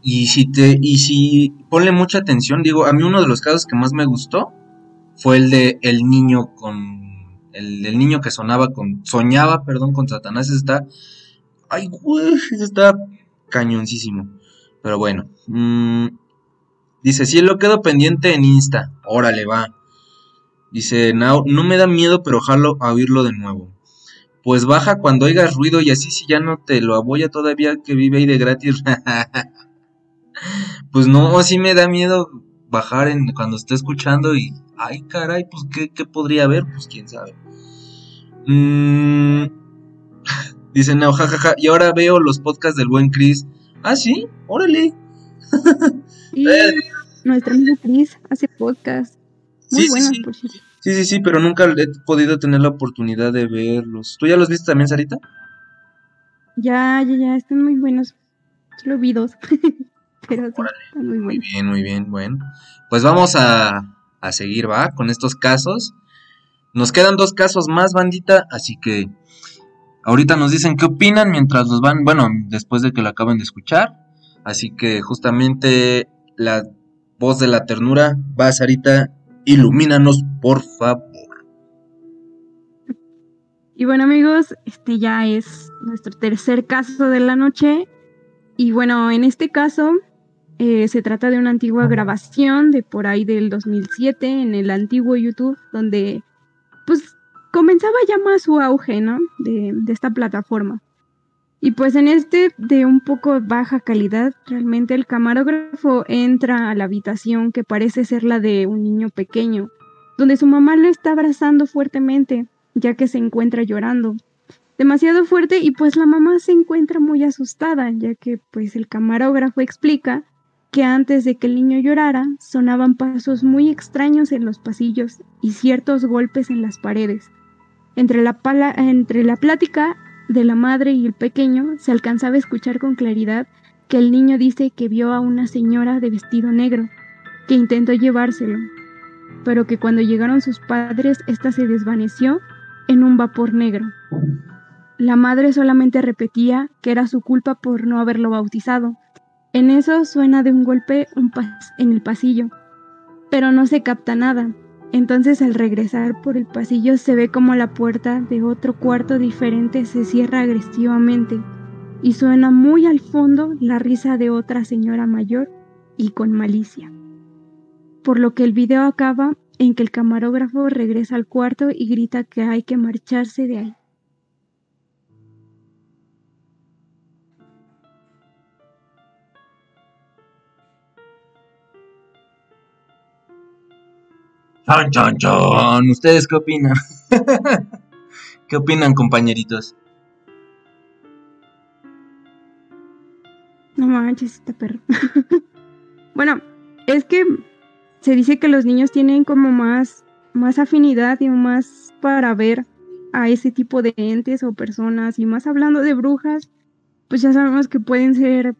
Y si te, y si ponle mucha atención, digo, a mí uno de los casos que más me gustó fue el de el niño con el del niño que sonaba con soñaba, perdón, con Satanás, está ay, güey, está cañoncísimo. Pero bueno, mm, dice, sí, lo quedo pendiente en Insta. Órale, va. Dice, no, no me da miedo, pero jalo a oírlo de nuevo. Pues baja cuando oigas ruido y así si ya no te lo aboya todavía que vive ahí de gratis. pues no, así me da miedo bajar en, cuando esté escuchando y, ay caray, pues ¿qué, qué podría haber? Pues quién sabe. Mm, dice, no, jajaja, y ahora veo los podcasts del buen Chris. Ah, sí, órale. Eh. nuestra amiga Cris hace podcast. Muy Sí, sí, buenos, sí. por cierto. Sí, sí, sí, pero nunca he podido tener la oportunidad de verlos. ¿Tú ya los viste también, Sarita? Ya, ya, ya, están muy buenos. Solo vi dos. Pero sí, están muy Muy buenos. bien, muy bien, bueno. Pues vamos a, a seguir, ¿va? Con estos casos. Nos quedan dos casos más, bandita, así que ahorita nos dicen qué opinan mientras los van, bueno, después de que lo acaben de escuchar. Así que justamente la voz de la ternura va, Sarita, ilumínanos, por favor. Y bueno, amigos, este ya es nuestro tercer caso de la noche. Y bueno, en este caso eh, se trata de una antigua grabación de por ahí del 2007 en el antiguo YouTube, donde pues comenzaba ya más su auge, ¿no? De, de esta plataforma. Y pues en este de un poco baja calidad, realmente el camarógrafo entra a la habitación que parece ser la de un niño pequeño, donde su mamá lo está abrazando fuertemente, ya que se encuentra llorando. Demasiado fuerte y pues la mamá se encuentra muy asustada, ya que pues el camarógrafo explica que antes de que el niño llorara sonaban pasos muy extraños en los pasillos y ciertos golpes en las paredes. Entre la, pala- entre la plática de la madre y el pequeño se alcanzaba a escuchar con claridad que el niño dice que vio a una señora de vestido negro, que intentó llevárselo, pero que cuando llegaron sus padres, ésta se desvaneció en un vapor negro. La madre solamente repetía que era su culpa por no haberlo bautizado. En eso suena de un golpe un pas- en el pasillo. pero no se capta nada. Entonces al regresar por el pasillo se ve como la puerta de otro cuarto diferente se cierra agresivamente y suena muy al fondo la risa de otra señora mayor y con malicia. Por lo que el video acaba en que el camarógrafo regresa al cuarto y grita que hay que marcharse de ahí. Chon, chon, chon. ¿Ustedes qué opinan? ¿Qué opinan, compañeritos? No manches, está perro. bueno, es que se dice que los niños tienen como más, más afinidad y más para ver a ese tipo de entes o personas. Y más hablando de brujas, pues ya sabemos que pueden ser,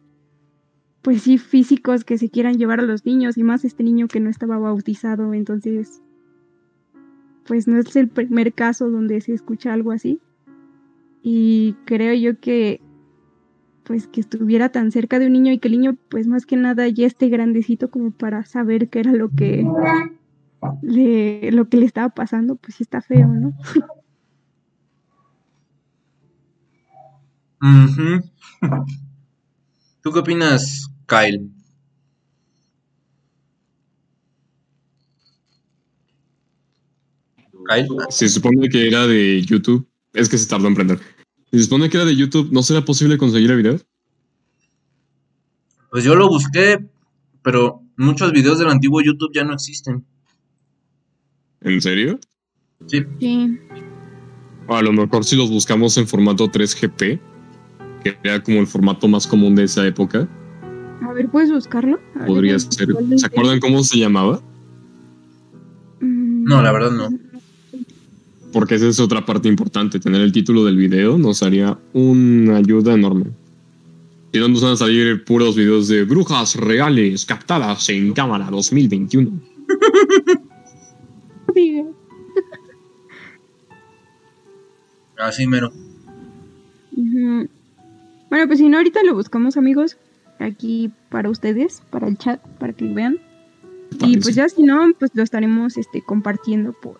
pues sí, físicos que se quieran llevar a los niños. Y más este niño que no estaba bautizado. Entonces, pues no es el primer caso donde se escucha algo así. Y creo yo que pues que estuviera tan cerca de un niño y que el niño pues más que nada ya esté grandecito como para saber qué era lo que le, lo que le estaba pasando, pues sí está feo, ¿no? ¿Tú qué opinas, Kyle? Kyle. Se supone que era de YouTube. Es que se tardó en prender. Se supone que era de YouTube. ¿No será posible conseguir el video? Pues yo lo busqué, pero muchos videos del antiguo YouTube ya no existen. ¿En serio? Sí. Sí. A lo mejor si los buscamos en formato 3GP, que era como el formato más común de esa época, A ver, ¿puedes buscarlo? A podría ¿cuál ser. ¿Se acuerdan cómo se llamaba? Mm, No, la verdad no. Porque esa es otra parte importante. Tener el título del video nos haría una ayuda enorme. Si no nos van a salir puros videos de brujas reales captadas en cámara 2021. diga. Así mero. Bueno, pues si no, ahorita lo buscamos, amigos. Aquí para ustedes, para el chat, para que lo vean. Y pues ya si no, pues lo estaremos este, compartiendo por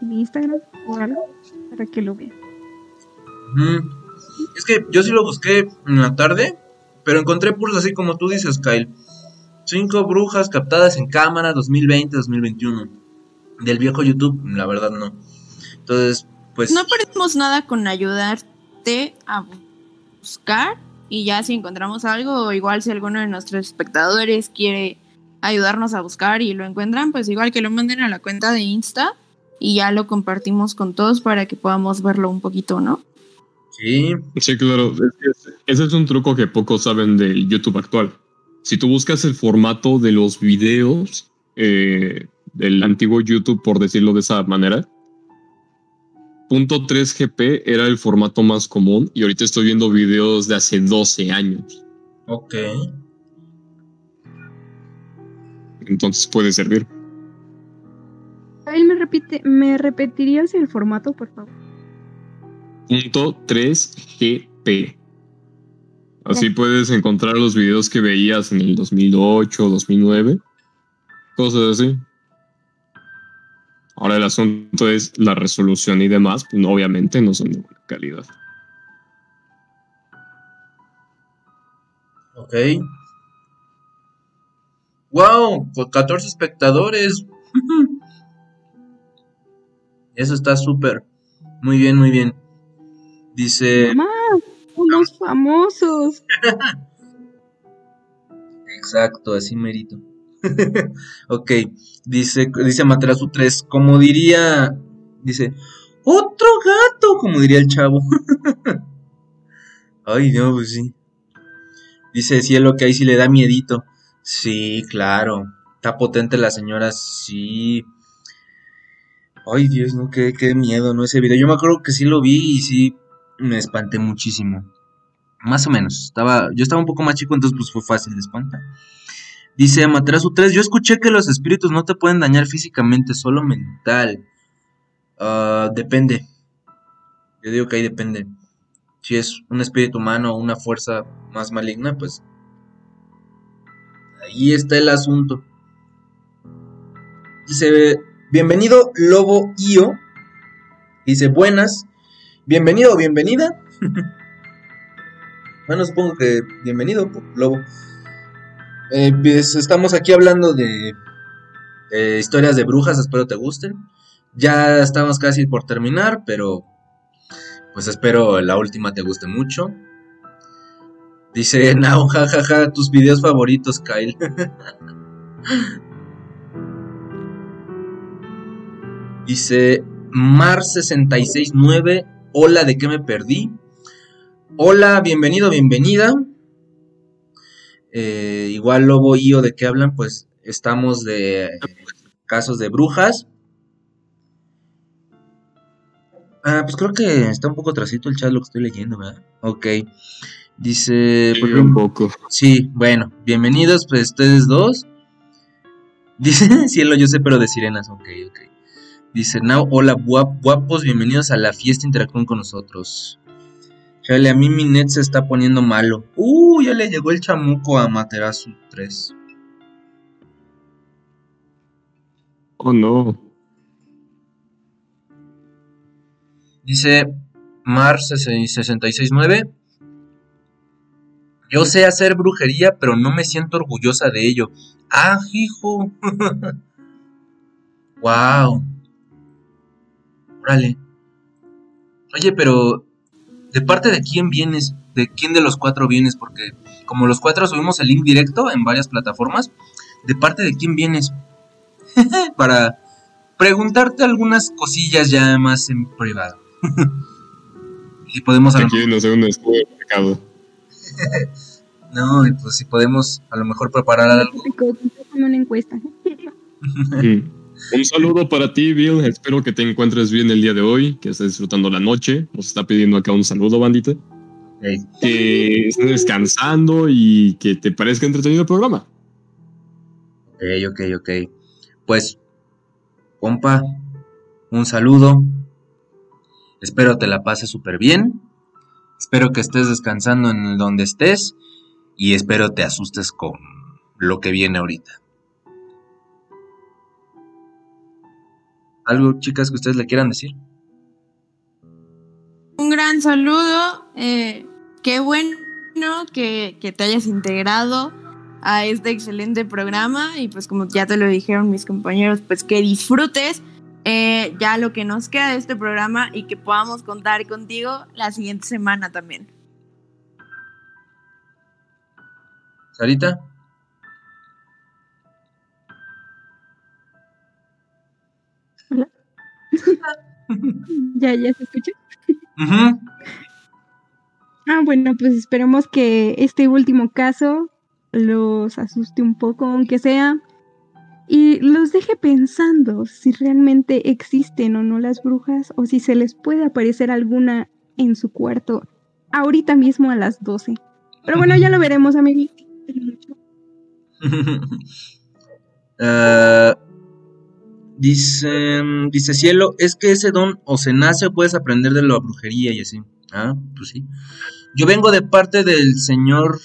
en Instagram o algo para que lo vean. Es que yo sí lo busqué en la tarde, pero encontré puros así como tú dices, Kyle. Cinco brujas captadas en cámara 2020-2021. Del viejo YouTube, la verdad no. Entonces, pues... No perdemos nada con ayudarte a buscar y ya si encontramos algo, o igual si alguno de nuestros espectadores quiere ayudarnos a buscar y lo encuentran, pues igual que lo manden a la cuenta de Insta y ya lo compartimos con todos para que podamos verlo un poquito, ¿no? Sí, Sí, claro. Es ese es un truco que pocos saben del YouTube actual. Si tú buscas el formato de los videos eh, del antiguo YouTube, por decirlo de esa manera, punto .3GP era el formato más común y ahorita estoy viendo videos de hace 12 años. ok. Entonces puede servir. Él me repite, ¿me repetirías el formato, por favor? Punto .3GP. Así puedes encontrar los videos que veías en el 2008, 2009, cosas así. Ahora el asunto es la resolución y demás, pues, obviamente no son de buena calidad. Ok. ¡Wow! Con 14 espectadores. Eso está súper. Muy bien, muy bien. Dice. Mamá, somos famosos. Exacto, así merito. ok. Dice, dice Materazu 3. Como diría. Dice. ¡Otro gato! Como diría el chavo. Ay, no, pues sí. Dice Cielo que ahí sí le da miedito. Sí, claro. Está potente la señora, sí. Ay, Dios, no, qué, qué miedo, ¿no? Ese video. Yo me acuerdo que sí lo vi y sí me espanté muchísimo. Más o menos. Estaba, yo estaba un poco más chico, entonces pues fue fácil de espantar. Dice Amaterasu 3, yo escuché que los espíritus no te pueden dañar físicamente, solo mental. Ah, depende. Yo digo que ahí depende. Si es un espíritu humano o una fuerza más maligna, pues ahí está el asunto. Dice, bienvenido Lobo Io. Dice, buenas. Bienvenido o bienvenida. bueno, supongo que bienvenido, Lobo. Eh, pues estamos aquí hablando de eh, historias de brujas, espero te gusten. Ya estamos casi por terminar, pero pues espero la última te guste mucho. Dice Nao, jajaja, tus videos favoritos, Kyle. Dice Mar669, hola, ¿de qué me perdí? Hola, bienvenido, bienvenida. Eh, igual Lobo y yo, ¿de qué hablan? Pues estamos de casos de brujas. Ah, pues creo que está un poco trasito el chat lo que estoy leyendo, ¿verdad? Ok. Dice. Sí, pues, un poco. Sí, bueno, bienvenidos, pues ustedes dos. Dice cielo, yo sé, pero de sirenas, ok, ok. Dice Now, hola guap- guapos, bienvenidos a la fiesta, interactúen con nosotros. Chale, a mí mi net se está poniendo malo. Uh, ya le llegó el chamuco a Materazu 3. Oh, no. Dice Mar 669. Yo sé hacer brujería, pero no me siento orgullosa de ello. Ah, hijo. wow. Órale. Oye, pero ¿de parte de quién vienes? ¿De quién de los cuatro vienes? Porque como los cuatro subimos el link directo en varias plataformas, ¿de parte de quién vienes? Para preguntarte algunas cosillas ya más en privado. y podemos Aquí no sé un estudio de mercado. No, y pues si podemos a lo mejor preparar algo. Como una encuesta. Mm. Un saludo para ti, Bill. Espero que te encuentres bien el día de hoy, que estés disfrutando la noche. Nos está pidiendo acá un saludo, bandita. Que estés descansando y que te parezca entretenido el programa. Ok, ok, ok. Pues, compa, un saludo. Espero te la pases súper bien. Espero que estés descansando en donde estés. Y espero te asustes con lo que viene ahorita. ¿Algo, chicas, que ustedes le quieran decir? Un gran saludo. eh, qué bueno que, que te hayas integrado a este excelente programa y pues como ya te lo dijeron mis compañeros, pues que disfrutes eh, ya lo que nos queda de este programa y que podamos contar contigo la siguiente semana también. ¿Sarita? ya, ya se escucha. Ujú. Ah, bueno, pues esperemos que este último caso los asuste un poco, aunque sea, y los deje pensando si realmente existen o no las brujas o si se les puede aparecer alguna en su cuarto ahorita mismo a las 12. Pero bueno, ya lo veremos, amigos. Ah, dice, dice Cielo, es que ese don o se nace o puedes aprender de la brujería y así. Ah, pues sí. Yo vengo de parte del señor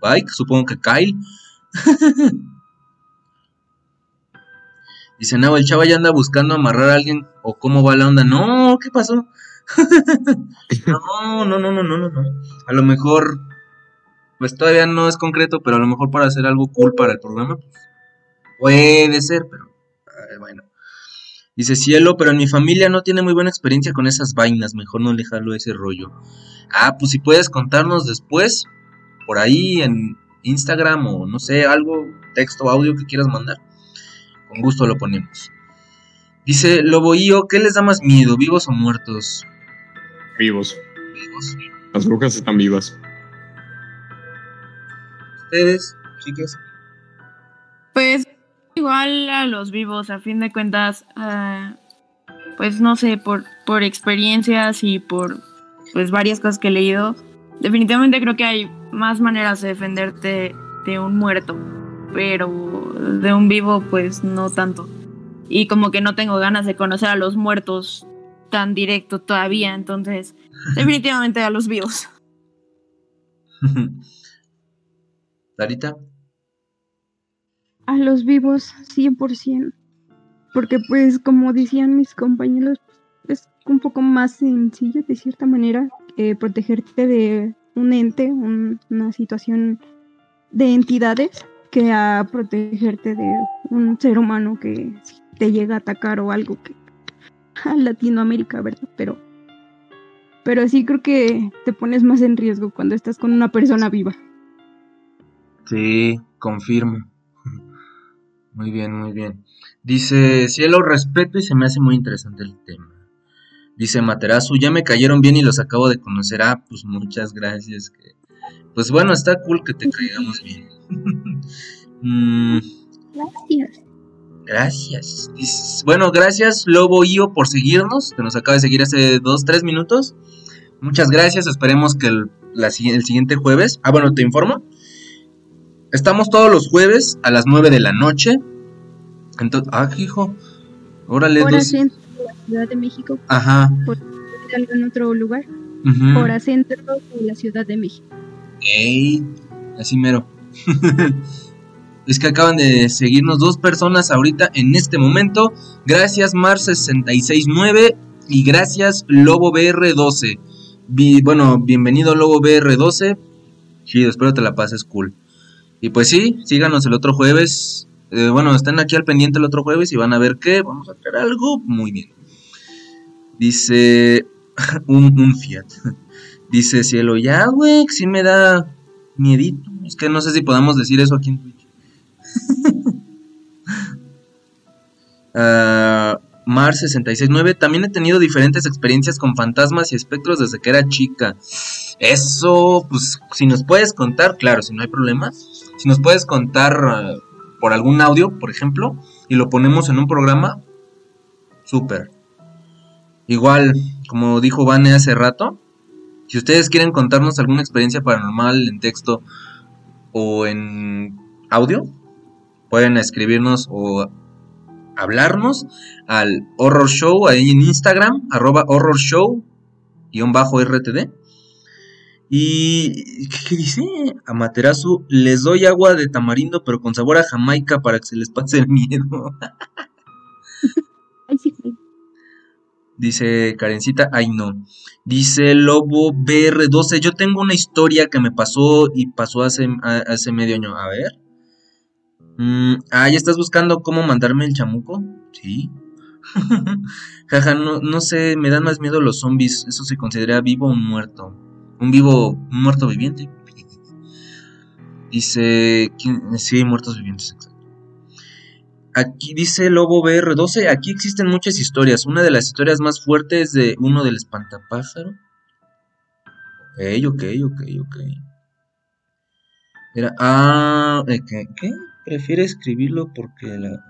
Bike, supongo que Kyle. dice, no, el chava ya anda buscando amarrar a alguien o cómo va la onda. No, ¿qué pasó? no, no, no, no, no, no. A lo mejor, pues todavía no es concreto, pero a lo mejor para hacer algo cool para el programa, pues, puede ser, pero bueno. Dice cielo, pero en mi familia no tiene muy buena experiencia con esas vainas, mejor no le jalo ese rollo. Ah, pues si puedes contarnos después, por ahí en Instagram o no sé, algo, texto, audio que quieras mandar. Con gusto lo ponemos. Dice Loboío, ¿qué les da más miedo, vivos o muertos? Vivos. Vivos. Las brujas están vivas. ¿Ustedes, chicas? Pues igual a los vivos, a fin de cuentas, ah, pues no sé, por, por experiencias y por pues varias cosas que he leído, definitivamente creo que hay más maneras de defenderte de un muerto, pero de un vivo pues no tanto. Y como que no tengo ganas de conocer a los muertos tan directo todavía, entonces definitivamente a los vivos. Sarita. A los vivos 100%. Porque pues como decían mis compañeros, es un poco más sencillo de cierta manera protegerte de un ente, un- una situación de entidades, que a protegerte de un ser humano que te llega a atacar o algo que a Latinoamérica, ¿verdad? Pero pero sí creo que te pones más en riesgo cuando estás con una persona viva. Sí, confirmo. Muy bien, muy bien. Dice, cielo, respeto y se me hace muy interesante el tema. Dice Materazu, ya me cayeron bien y los acabo de conocer. Ah, pues muchas gracias. que- Pues bueno, está cool que te caigamos bien. Mm, Gracias. gracias. Dice- bueno, gracias Lobo Io por seguirnos, que nos acaba de seguir hace dos, tres minutos. Muchas gracias, esperemos que el, la el siguiente jueves... Ah, bueno, te informo. Estamos todos los jueves a las 9 de la noche. Entonces, ah, hijo. Órale, Hora dos- centro de la Ciudad de México, Ajá. algo en otro lugar. ujú. Hora centro de la Ciudad de México. Ey, así mero. es que acaban de seguirnos dos personas ahorita en este momento. Gracias Mar669 y gracias Lobo BR12. Vi- bueno, bienvenido Lobo BR12. Chido, espero te la pases cool. Y pues sí, síganos el otro jueves. Eh, bueno, estén aquí al pendiente el otro jueves y van a ver que vamos a hacer algo muy bien. Dice un, Fiat. Dice Cielo, ya, güey, sí me da miedito. Es que no sé si podamos decir eso aquí en Twitch. Ah, Mar669, también he tenido diferentes experiencias con fantasmas y espectros desde que era chica. Eso, pues, si nos puedes contar, claro, si no hay problema. Si nos puedes contar ah, por algún audio, por ejemplo, y lo ponemos en un programa, súper. Igual, como dijo Vane hace rato, si ustedes quieren contarnos alguna experiencia paranormal en texto o en audio, pueden escribirnos o hablarnos al Horror Show ahí en Instagram, arroba Horror Show, guion bajo RTD. Y, ¿qué, dice? Amaterasu, les doy agua de tamarindo pero con sabor a Jamaica para que se les pase el miedo. Dice Karencita, ay no. Dice Lobo BR12, yo tengo una historia que me pasó y pasó hace, hace medio año. A ver. Mm, ah, ¿ya estás buscando cómo mandarme el chamuco? Sí. Jaja, no, no sé, me dan más miedo los zombies. Eso se considera vivo o muerto. Un vivo, un muerto viviente. Dice, ¿quién? sí, muertos vivientes, exacto. Aquí dice Lobo BR12, aquí existen muchas historias. Una de las historias más fuertes de uno del espantapájaro. Ok, ok, ok, ok. Era, ah, ¿qué? ¿qué? Prefiere escribirlo porque la,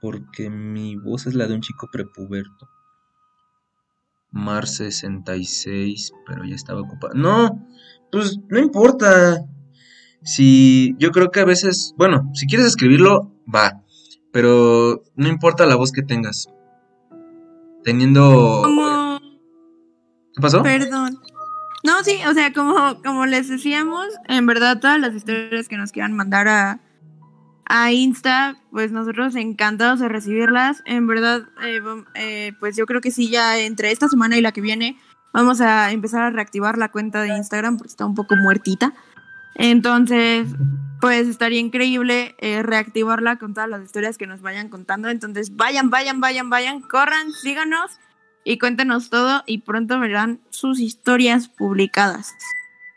porque mi voz es la de un chico prepuberto. Mar 66, pero ya estaba ocupado. No, pues no importa. Si yo creo que a veces, bueno, si quieres escribirlo, va. Pero no importa la voz que tengas. Teniendo... Como, ¿Qué pasó? perdón. No, sí, o sea, como, como les decíamos, en verdad todas las historias que nos quieran mandar a, a Insta, pues nosotros encantados de recibirlas. En verdad, eh, eh, pues yo creo que sí, ya entre esta semana y la que viene vamos a empezar a reactivar la cuenta de Instagram porque está un poco muertita. Entonces, pues estaría increíble eh, reactivarla con todas las historias que nos vayan contando. Entonces, vayan, vayan, vayan, vayan, corran, síganos y cuéntenos todo y pronto verán sus historias publicadas.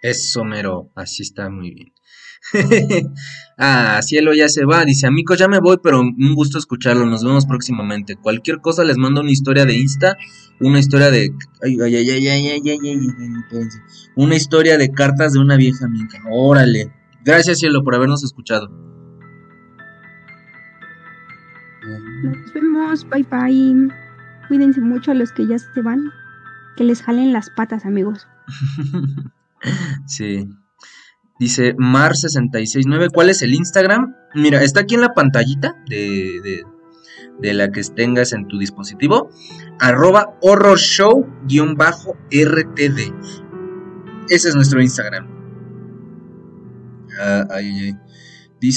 Eso, mero. Así está muy bien. ah, Cielo ya se va. Dice, amigos, ya me voy, pero un gusto escucharlo. Nos vemos próximamente. Cualquier cosa les mando una historia de Insta, una historia de... Ay, ay, ay, ay, ay, ay, ay, ay, ay. Una historia de cartas de una vieja amiga. Órale. Gracias, Cielo, por habernos escuchado. Nos vemos, bye bye. Cuídense mucho a los que ya se van. Que les jalen las patas, amigos. sí. Dice Mar669, ¿cuál es el Instagram? Mira, está aquí en la pantallita de, de, de la que tengas en tu dispositivo. Arroba horror show-rtd. Ese es nuestro Instagram. Ah,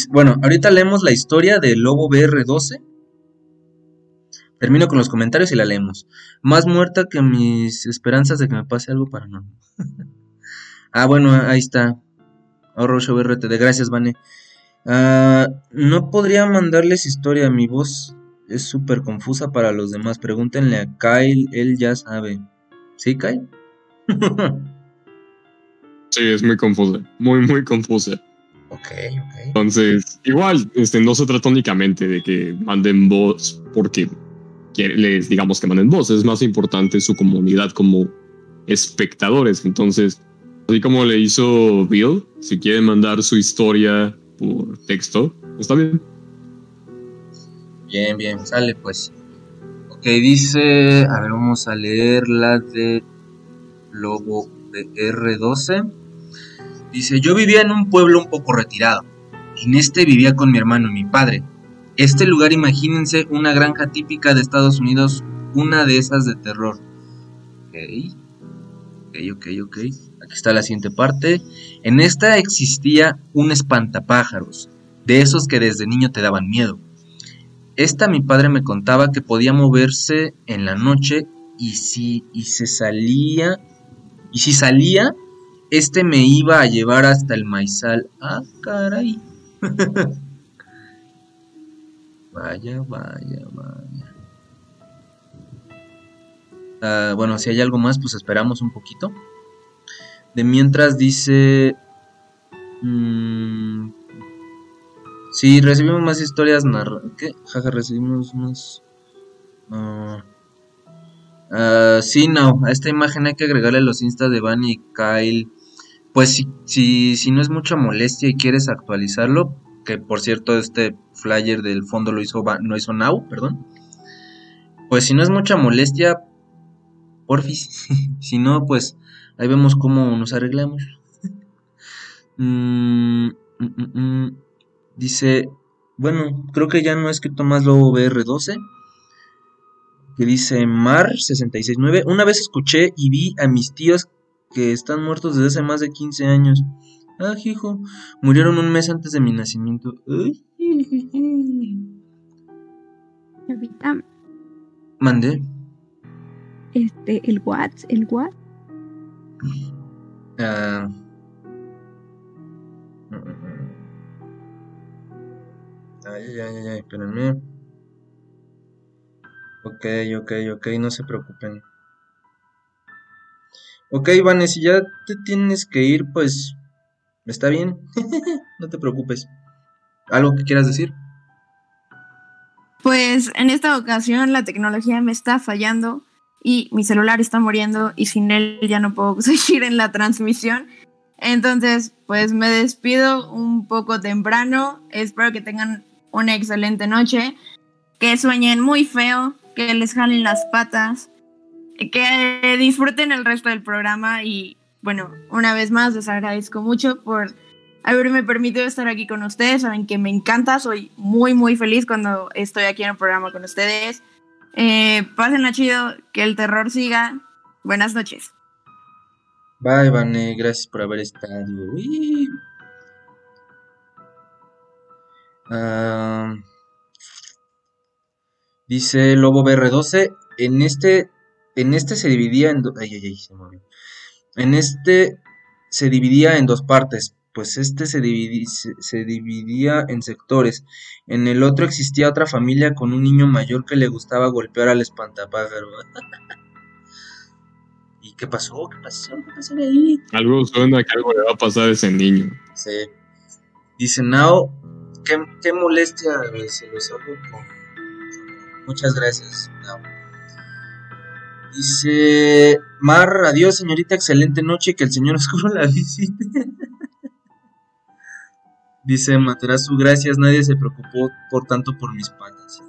bueno, ahorita leemos la historia del Lobo BR12. Termino con los comentarios y la leemos. Más muerta que mis esperanzas de que me pase algo paranormal. ah, bueno, ahí está. Horror Show RTD. Gracias, Vane. Ah, no podría mandarles historia. Mi voz es súper confusa para los demás. Pregúntenle a Kyle, él ya sabe. ¿Sí, Kyle? Sí, es muy confusa. Muy, muy confusa. ok, ok. Entonces, igual, este, no se trata únicamente de que manden voz porque les digamos que manden voz. Es más importante su comunidad como espectadores. Entonces, así como le hizo Bill, si quieren mandar su historia por texto, está bien. Bien, bien, sale pues. Ok, dice, a ver, vamos a leer la de Lobo de R12. Dice, yo vivía en un pueblo un poco retirado. En este vivía con mi hermano y mi padre. Este lugar, imagínense, una granja típica de Estados Unidos, una de esas de terror. Ok, ok, ok, ok. Aquí está la siguiente parte. En esta existía un espantapájaros, de esos que desde niño te daban miedo. Esta mi padre me contaba que podía moverse en la noche y si y se salía y si salía este me iba a llevar hasta el maizal. Ah, caray. vaya, vaya, vaya. Ah, bueno, si hay algo más, pues esperamos un poquito. De mientras dice... mm, Sí, recibimos más historias narra... ¿Qué? Jaja, recibimos más... ah, sí, no, a esta imagen hay que agregarle los instas de Van y Kyle. Pues si, si, si no es mucha molestia y quieres actualizarlo, que por cierto este flyer del fondo lo hizo, lo hizo Now, perdón. Pues si no es mucha molestia, porfis. si no, pues ahí vemos cómo nos arreglamos. Mm, mm, mm. Dice, bueno, creo que ya no he escrito más Lobo BR12. Que dice Mar669. Una vez escuché y vi a mis tíos que están muertos desde hace más de 15 años. Ah, hijo, murieron un mes antes de mi nacimiento. Mandé. Este, el what, el what. Ah. Mm. Ay, ay, ay, ay, espérenme. Ok, ok, ok, no se preocupen. Ok, Vane, si ya te tienes que ir, pues está bien. no te preocupes. ¿Algo que quieras decir? Pues en esta ocasión la tecnología me está fallando y mi celular está muriendo y sin él ya no puedo seguir en la transmisión. Entonces, pues me despido un poco temprano. Espero que tengan una excelente noche, que sueñen muy feo, que les jalen las patas, que disfruten el resto del programa y bueno, una vez más les agradezco mucho por haberme permitido estar aquí con ustedes. Saben que me encanta, soy muy, muy feliz cuando estoy aquí en el programa con ustedes. Eh, pásenla chido, que el terror siga. Buenas noches. Bye, Vane, gracias por haber estado. Uy. Ah, dice Lobo BR12, en este, en este se dividía en ay, ay, ay, se movió. En este se dividía en dos partes, pues este se, se, se dividía en sectores. En el otro existía otra familia con un niño mayor que le gustaba golpear al espantapájaro. ¿Y qué pasó? ¿Qué pasó? ¿Qué pasó ahí? Algo suena que algo le va a pasar a ese niño. Sí. Dice Nao, qué, qué molestia, se los hago con... Muchas gracias, Nao. Dice Mar, adiós señorita, excelente noche que el señor oscuro la visite. Dice Materasu, gracias, nadie se preocupó por tanto por mis patas.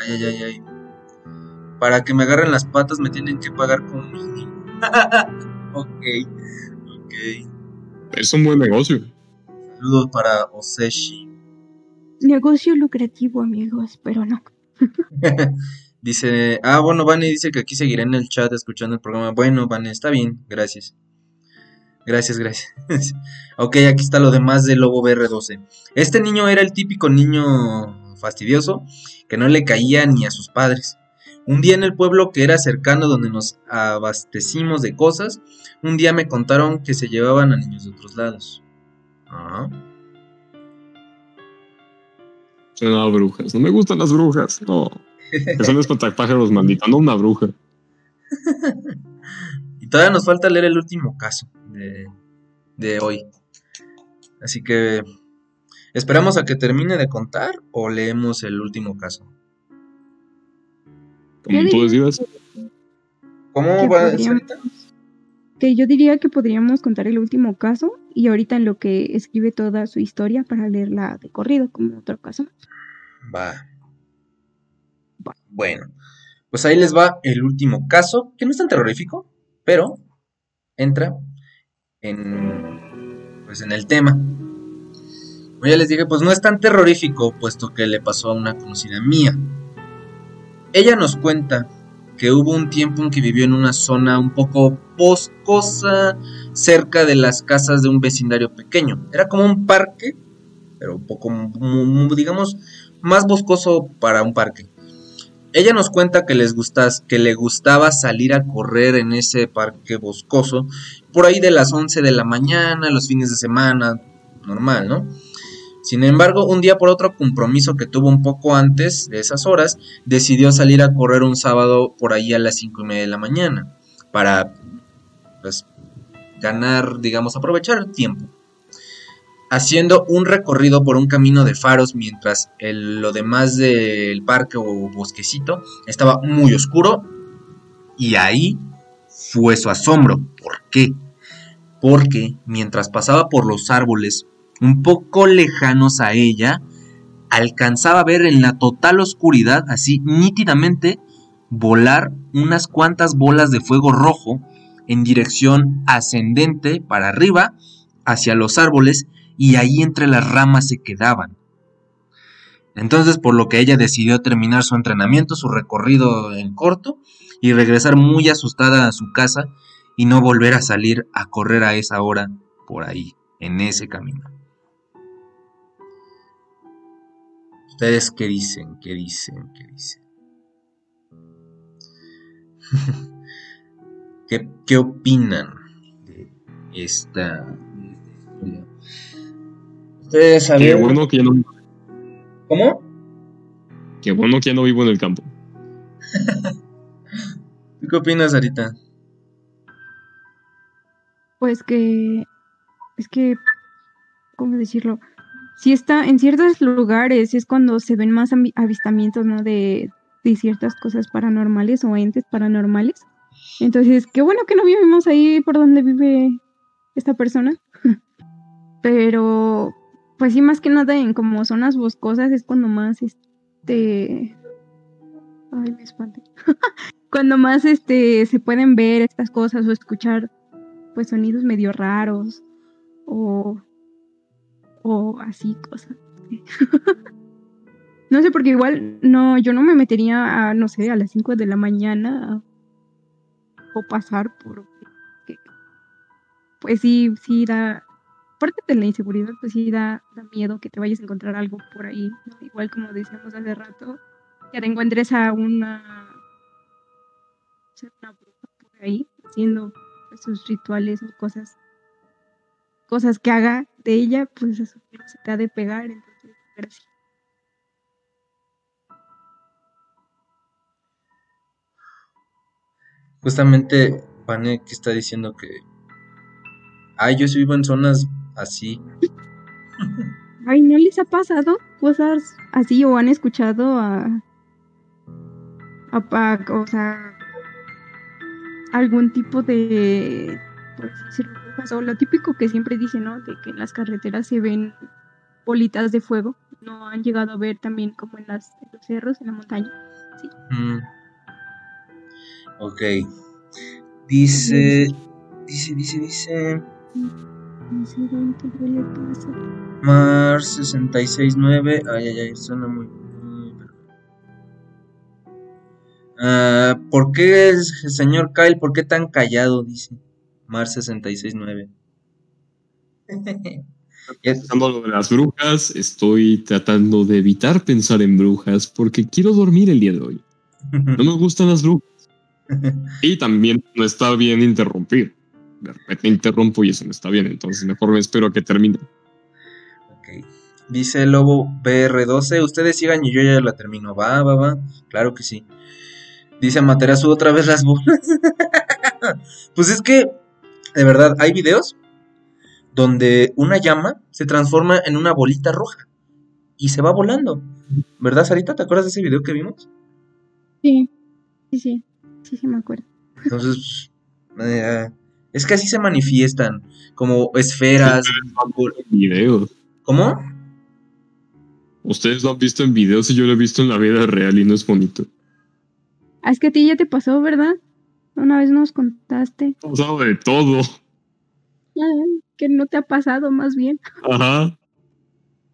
ay, ay, ay, ay. Para que me agarren las patas me tienen que pagar con mínimo. ok, ok. Es un buen negocio. Saludos para Oseshi. Negocio lucrativo, amigos, pero no. dice, ah, bueno, Vane dice que aquí seguiré en el chat escuchando el programa. Bueno, Vane, está bien, gracias. Gracias, gracias. ok, aquí está lo demás del Lobo BR12. Este niño era el típico niño fastidioso que no le caía ni a sus padres. Un día en el pueblo que era cercano donde nos abastecimos de cosas, un día me contaron que se llevaban a niños de otros lados. Ah, a brujas. No me gustan las brujas. No. Son espantapájaros, mandito. No una bruja. Y todavía nos falta leer el último caso de, de hoy. Así que esperamos a que termine de contar o leemos el último caso. Como tú decidas. ¿Cómo Que va Sarita? Que yo diría que podríamos contar el último caso y ahorita en lo que escribe toda su historia para leerla de corrido como otro caso. Va. Va. Bueno, pues ahí les va el último caso, que no es tan terrorífico, pero entra en, pues en el tema. Como ya les dije, pues no es tan terrorífico, puesto que le pasó a una conocida mía. Ella nos cuenta que hubo un tiempo en que vivió en una zona un poco boscosa, cerca de las casas de un vecindario pequeño. Era como un parque, pero un poco, digamos, más boscoso para un parque. Ella nos cuenta que les gustas, que le gustaba salir a correr en ese parque boscoso por ahí de las 11 de la mañana, los fines de semana, normal, ¿no? Sin embargo, un día por otro compromiso que tuvo un poco antes de esas horas, decidió salir a correr un sábado por ahí a las 5 y media de la mañana para, pues, ganar, digamos, aprovechar el tiempo haciendo un recorrido por un camino de faros mientras el- lo demás del parque o bosquecito estaba muy oscuro y ahí fue su asombro. ¿Por qué? Porque mientras pasaba por los árboles un poco lejanos a ella, alcanzaba a ver en la total oscuridad, así nítidamente, volar unas cuantas bolas de fuego rojo en dirección ascendente para arriba hacia los árboles y ahí entre las ramas se quedaban. Entonces, por lo que ella decidió terminar su entrenamiento, su recorrido en corto, y regresar muy asustada a su casa y no volver a salir a correr a esa hora por ahí, en ese camino. ¿Ustedes qué dicen? ¿Qué dicen? ¿Qué dicen? ¿Qué, qué opinan de esta, de esta historia? Ustedes Qué bueno que ya no, ¿Cómo? qué bueno que ya no vivo en el campo. ¿Tú qué opinas, Sarita? Pues que es que ¿cómo decirlo? Si está en ciertos lugares es cuando se ven más ami- avistamientos, ¿no? De, de ciertas cosas paranormales o entes paranormales. Entonces, qué bueno que no vivimos ahí por donde vive esta persona. Pero, pues sí, más que nada en como zonas boscosas es cuando más, este... Ay, me espanté. cuando más, este, se pueden ver estas cosas o escuchar, pues, sonidos medio raros o, o así cosas. no sé, porque igual no, yo no me metería a, no sé, a las 5 de la mañana o pasar por... Pues sí, sí da... Aparte de la inseguridad, pues sí da, da miedo que te vayas a encontrar algo por ahí. ¿no? Igual como decíamos hace rato, que te encuentres a una, una bruja por ahí haciendo sus rituales o cosas cosas que haga de ella, pues eso se te ha de pegar, entonces. Justamente Pane que está diciendo que. Ay, yo sí vivo en zonas así. Ay, ¿no les ha pasado cosas así o han escuchado a, a, a- o sea, algún tipo de, por decirlo, lo típico que siempre dicen, ¿no? De que en las carreteras se ven bolitas de fuego. ¿No han llegado a ver también como en, las, en los cerros, en la montaña? Mm. Ok. Dice. Dice, dice, dice. No le pasa. Mar 669. Ay, ay, ay, suena muy. muy- Ah, ¿Por qué, señor Kyle, por qué tan callado? Dice Mar 669. Ya- Pensando de las brujas, estoy tratando de evitar pensar en brujas porque quiero dormir el día de hoy. No me gustan las brujas. Y también no está bien interrumpir. De repente interrumpo y eso no está bien, entonces mejor me espero a que termine. Ok. Dice Lobo BR12, ustedes sigan y yo ya la termino. Va, va, va. Claro que sí. Dice Materazu otra vez las bolas. pues es que, de verdad, hay videos donde una llama se transforma en una bolita roja y se va volando. ¿Verdad, Sarita? ¿Te acuerdas de ese video que vimos? Sí, sí, sí, sí, sí me acuerdo. Entonces, eh, es que así se manifiestan, como esferas. Videos. ¿Cómo? Ustedes lo han visto en videos y yo lo he visto en la vida real y no es bonito. Ah, es que a ti ya te pasó, ¿verdad? Una vez nos contaste. Ha pasado de todo. Que no te ha pasado, más bien. Ajá.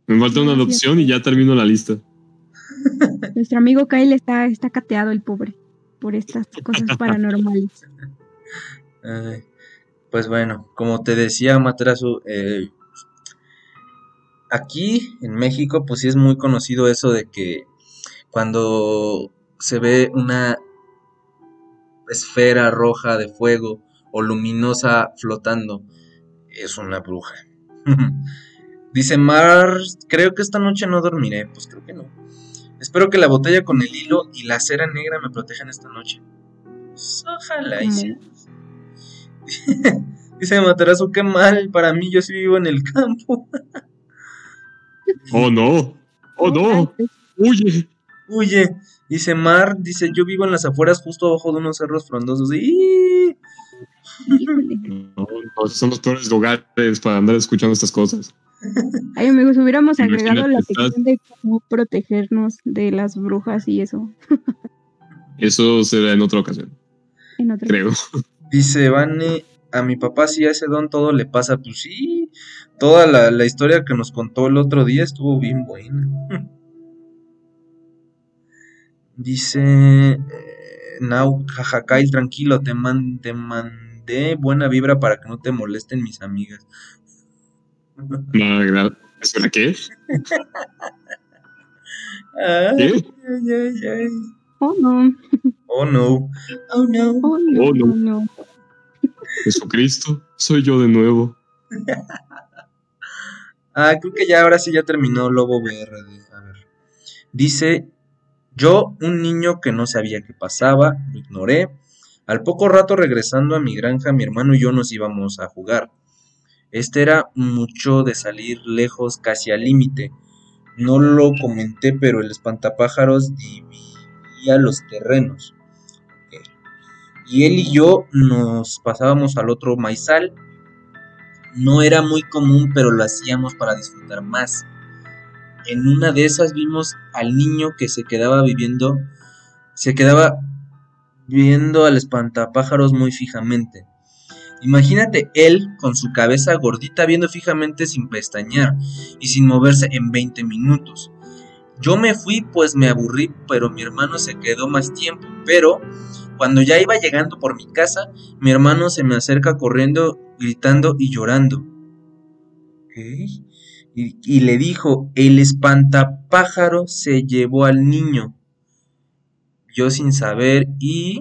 Me falta una adopción y ya termino la lista. Nuestro amigo Kyle está, está cateado, el pobre, por estas cosas paranormales. Ay, pues bueno, como te decía Materazu, eh, aquí en México pues sí es muy conocido eso de que cuando se ve una esfera roja de fuego o luminosa flotando, es una bruja. Dice Mar, creo que esta noche no dormiré, pues creo que no. Espero que la botella con el hilo y la cera negra me protejan esta noche. Pues, ojalá y sí. Dice Materazo, qué mal, para mí yo sí vivo en el campo. Oh no. Oh no. Huye. Huye. Dice Mar, dice, yo vivo en las afueras justo abajo de unos cerros frondosos. Híjole. No, no, son los peores lugares para andar escuchando estas cosas. Ay, amigos, hubiéramos Imagínate, agregado la estás- sección de cómo protegernos de las brujas y eso Eso será en otra ocasión, en otro. creo. Dice Vane, a mi papá si a ese don todo le pasa. Pues sí, toda la, la historia que nos contó el otro día estuvo bien buena. Dice eh, Nau, jaja, Kyle, tranquilo, te, man- te mandé buena vibra para que no te molesten mis amigas. No, gra- ¿Espera qué? Ay, ¿Qué? ay, ay, ay. Oh, no. Oh no. Oh no. Oh, no. Oh, no. no. Jesucristo, soy yo de nuevo. Ah, creo que ya ahora sí ya terminó Lobo BRD. A ver. Dice, yo, un niño que no sabía qué pasaba, lo ignoré. Al poco rato regresando a mi granja, mi hermano y yo nos íbamos a jugar. Este era mucho de salir lejos, casi al límite. No lo comenté, pero el espantapájaros dividía los terrenos. Y él y yo nos pasábamos al otro maizal no era muy común, pero lo hacíamos para disfrutar más. En una de esas vimos al niño que se quedaba viviendo, se quedaba viendo al espantapájaros muy fijamente. Imagínate él con su cabeza gordita viendo fijamente sin pestañear y sin moverse en 20 minutos. Yo me fui pues me aburrí, pero mi hermano se quedó más tiempo. Pero cuando ya iba llegando por mi casa, mi hermano se me acerca corriendo, gritando y llorando. Y, y le dijo, el espantapájaro se llevó al niño. Yo sin saber y...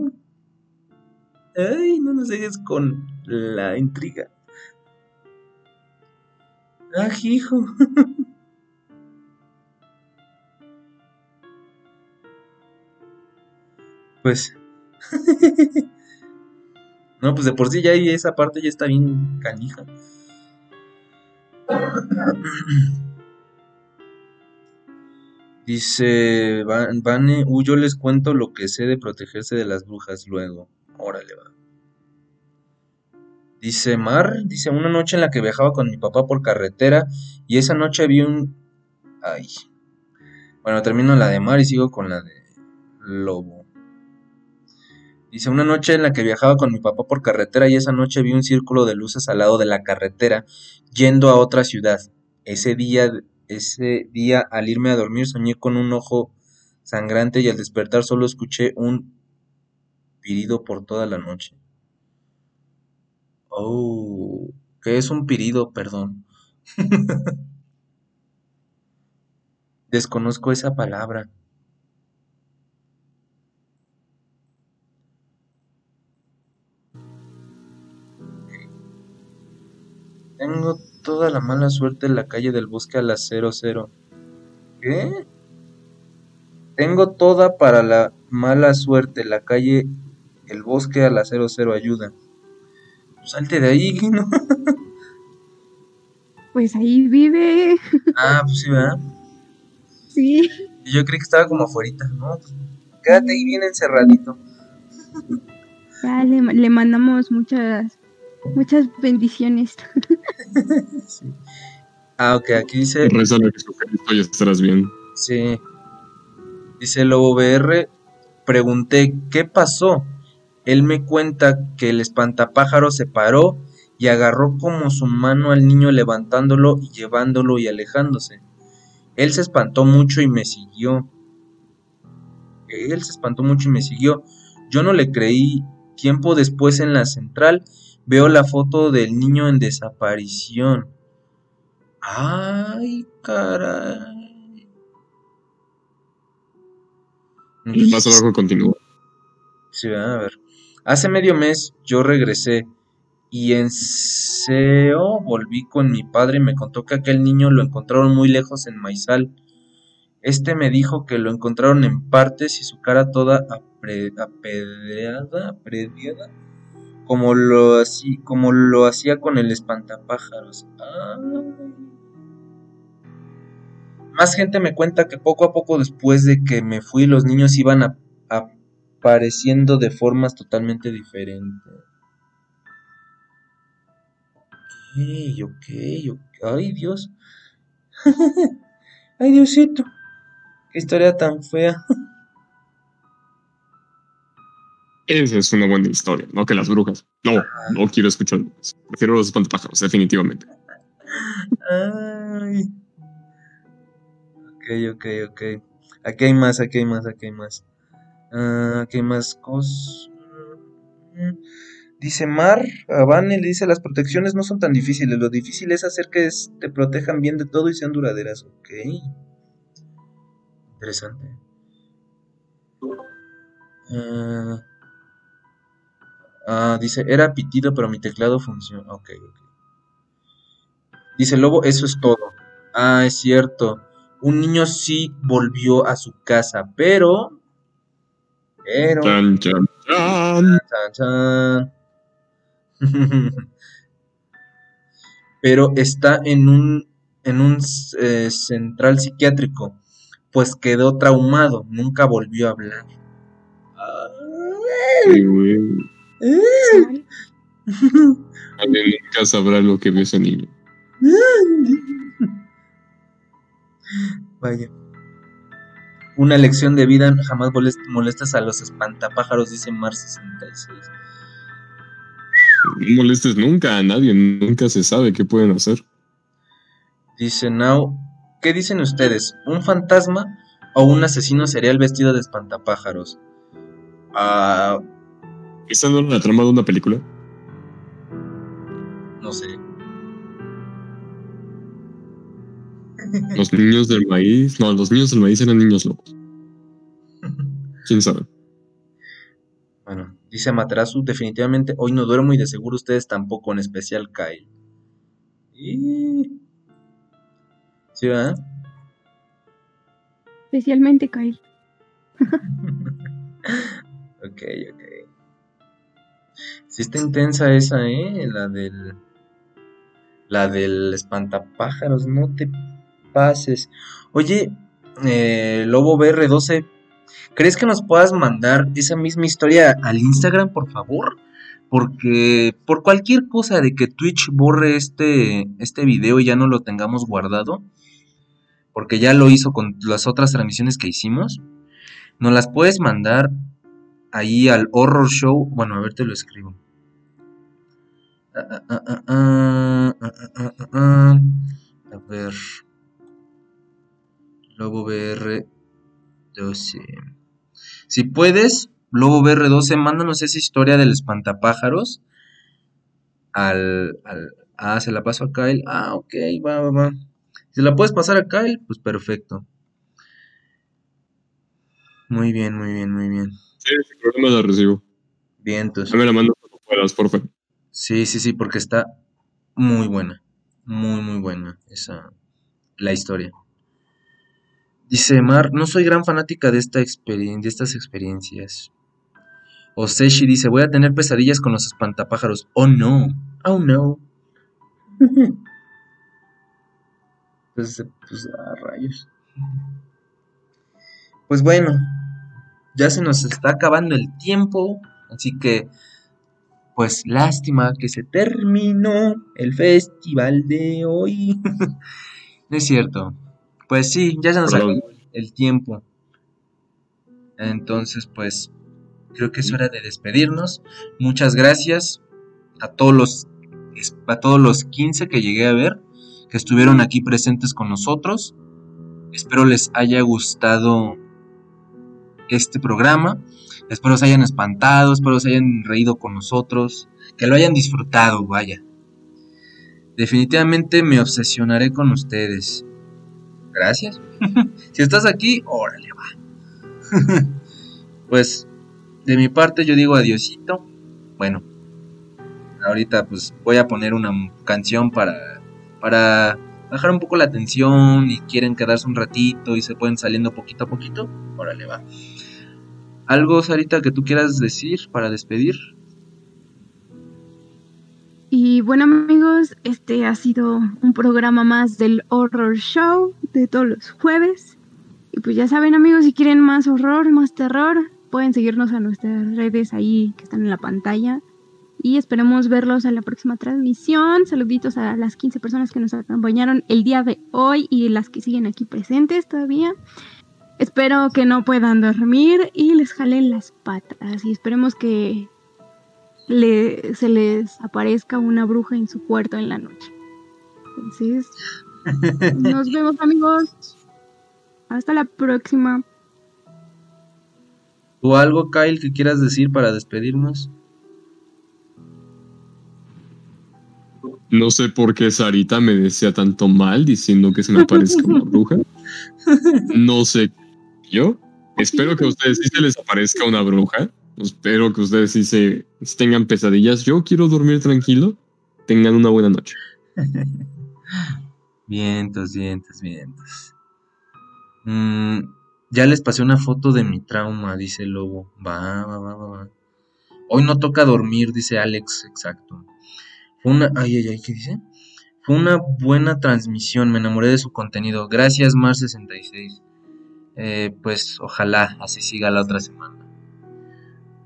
Ay, no nos dejes con la intriga. Ah, hijo. pues... No, pues de por sí ya esa parte ya está bien canija. Dice Van- Vane, uy, yo les cuento lo que sé de protegerse de las brujas luego. Órale, va. Dice Mar, dice, una noche en la que viajaba con mi papá por carretera y esa noche vi un... Ay. Bueno, termino la de Mar y sigo con la de Lobo. Dice, una noche en la que viajaba con mi papá por carretera y esa noche vi un círculo de luces al lado de la carretera yendo a otra ciudad. Ese día, ese día al irme a dormir soñé con un ojo sangrante y al despertar solo escuché un pirido por toda la noche. Oh, Que es un pirido, perdón. Desconozco esa palabra. Tengo toda la mala suerte en la calle del bosque a las 00. ¿Qué? Tengo toda para la mala suerte la calle el bosque a las 00 ayuda. Pues salte de ahí, ¿no? Pues ahí vive. Ah, pues sí, ¿verdad? Sí. Y Yo creí que estaba como afuera, ¿no? Pues, quédate ahí bien encerradito. Ya le, le mandamos muchas, muchas bendiciones. Sí. Ah, ok, aquí dice, Rezale a Jesucristo y estarás bien. sí. Dice Lobo BR, pregunté, ¿qué pasó? Él me cuenta que el espantapájaro se paró y agarró como su mano al niño levantándolo y llevándolo y alejándose. Él se espantó mucho y me siguió. Él se espantó mucho y me siguió. Yo no le creí. Tiempo después en la central veo la foto del niño en desaparición. Ay, caray. Y más abajo continúa. Sí, a ver. Hace medio mes yo regresé y en SEO volví con mi padre y me contó que aquel niño lo encontraron muy lejos en Maizal. Este me dijo que lo encontraron en partes y su cara toda apedreada, apedreada, como lo, así, como lo hacía con el espantapájaros. Más gente me cuenta que poco a poco después de que me fui los niños iban apareciendo de formas totalmente diferentes. Ok, ok, ok. Ay, Dios. Ay, Diosito. Qué historia tan fea. Esa es una buena historia, no que las brujas. No, no quiero escuchar brujas. Prefiero los espantapájaros, definitivamente. Ay. Ok, ok, ok. Aquí hay más, aquí hay más, aquí hay más. Ah, aquí hay más cosas. Dice Mar, a Vane le dice, las protecciones no son tan difíciles, lo difícil es hacer que es- te protejan bien de todo y sean duraderas. Ok. Interesante. Ah, ah, dice, era pitido, pero mi teclado funciona. Ok, ok. Dice Lobo, eso es todo. Ah, es cierto. Un niño sí volvió a su casa, pero... Pero... Chan, chan, chan. Chan, chan. Pero está en un, en un eh, central psiquiátrico, pues quedó traumado, nunca volvió a hablar. Ay, güey. Alguien nunca sabrá lo que vio ese niño. Vaya. Una lección de vida, jamás molest- molestas a los espantapájaros, dice Mar 66. No molestes nunca a nadie, nunca se sabe qué pueden hacer. Dice Now, ¿qué dicen ustedes? ¿Un fantasma o un asesino serial vestido de espantapájaros? Ah, ¿Esa no era la trama de una película? no sé. Los niños del maíz. No, los niños del maíz eran niños locos. ¿Quién sabe? Bueno, dice Materasu, definitivamente hoy no duermo y de seguro ustedes tampoco, en especial Kyle. Y... ¿Sí, verdad? Especialmente Kyle. Ok, ok. Sí está intensa esa, ¿eh? La del... La del espantapájaros, no te pases. Oye, eh, Lobo BR12, ¿crees que nos puedas mandar esa misma historia al Instagram, por favor? Porque por cualquier cosa de que Twitch borre este, este video y ya no lo tengamos guardado, porque ya lo hizo con las otras transmisiones que hicimos, nos las puedes mandar ahí al Horror Show. Bueno, a ver, te lo escribo. A ver. Lobo BR 12. Si puedes, Lobo BR 12, mándanos esa historia del espantapájaros al, al, Ah, se la paso a Kyle. Ah, ok, va, va, va. Si la puedes pasar a Kyle, pues perfecto. Muy bien, muy bien, muy bien. Sí, sin problema la recibo. Bien, entonces. Me la mando cuando puedas, por favor. Sí, sí, sí, porque está muy buena. Muy, muy buena esa la historia. Dice Mar, no soy gran fanática de, esta experien- de estas experiencias. Oseshi dice, voy a tener pesadillas con los espantapájaros. Oh no, oh no. pues, pues, a rayos. Pues bueno, ya se nos está acabando el tiempo, así que, pues lástima que se terminó el festival de hoy. no es cierto. Pues sí, ya se nos acabó el tiempo. Entonces, pues, creo que es hora de despedirnos. Muchas gracias a todos los a todos los 15 que llegué a ver, que estuvieron aquí presentes con nosotros. Espero les haya gustado este programa. Espero se hayan espantado, espero se hayan reído con nosotros, que lo hayan disfrutado, vaya. Definitivamente me obsesionaré con ustedes. Gracias. si estás aquí, órale, va. pues de mi parte yo digo adiosito. Bueno, ahorita pues voy a poner una canción para para bajar un poco la tensión y quieren quedarse un ratito y se pueden saliendo poquito a poquito. Órale, va. ¿Algo, Sarita, que tú quieras decir para despedir? Y bueno amigos, este ha sido un programa más del Horror Show de todos los jueves. Y pues ya saben amigos, si quieren más horror, más terror, pueden seguirnos a nuestras redes ahí que están en la pantalla. Y esperemos verlos a la próxima transmisión. Saluditos a las 15 personas que nos acompañaron el día de hoy y las que siguen aquí presentes todavía. Espero que no puedan dormir y les jalen las patas. Y esperemos que le- se les aparezca una bruja en su cuarto en la noche. Entonces, nos vemos amigos. Hasta la próxima. ¿O algo, Kyle, que quieras decir para despedirnos? No sé por qué Sarita me desea tanto mal diciendo que se me aparezca una bruja. No sé. Yo espero que a ustedes sí se les aparezca una bruja. Espero que ustedes sí se tengan pesadillas. Yo quiero dormir tranquilo. Tengan una buena noche. Vientos, vientos, vientos. Mm, ya les pasé una foto de mi trauma, dice el lobo. Va, va, va, va, va. Hoy no toca dormir, dice Alex, exacto. Una. Ay, ay, ay, ¿qué dice? Fue una buena transmisión, me enamoré de su contenido. Gracias, Mar66. Eh, pues ojalá así siga la otra semana.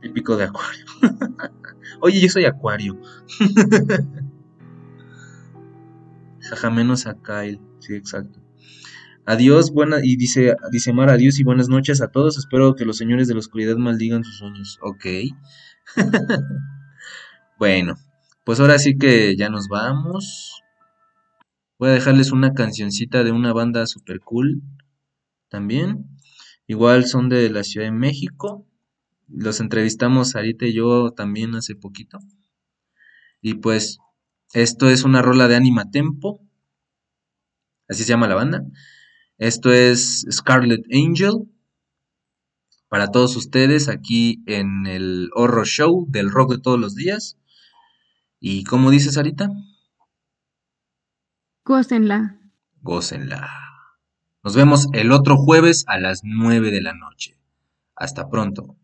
Típico de Acuario. Oye, yo soy Acuario. Jaja, menos a Kyle. Sí, exacto. Adiós, buena, y dice, dice Mar, adiós y buenas noches a todos. Espero que los señores de la oscuridad maldigan sus sueños. Ok. bueno, pues ahora sí que ya nos vamos. Voy a dejarles una cancioncita de una banda super cool también. Igual son de la Ciudad de México. Los entrevistamos Sarita y yo también hace poquito. Y pues esto es una rola de Anima Tempo. Así se llama la banda. Esto es Scarlet Angel. Para todos ustedes aquí en el Horror Show del rock de todos los días. Y como dice Sarita, Gócenla. gócenla. Nos vemos el otro jueves a las 9 de la noche. Hasta pronto.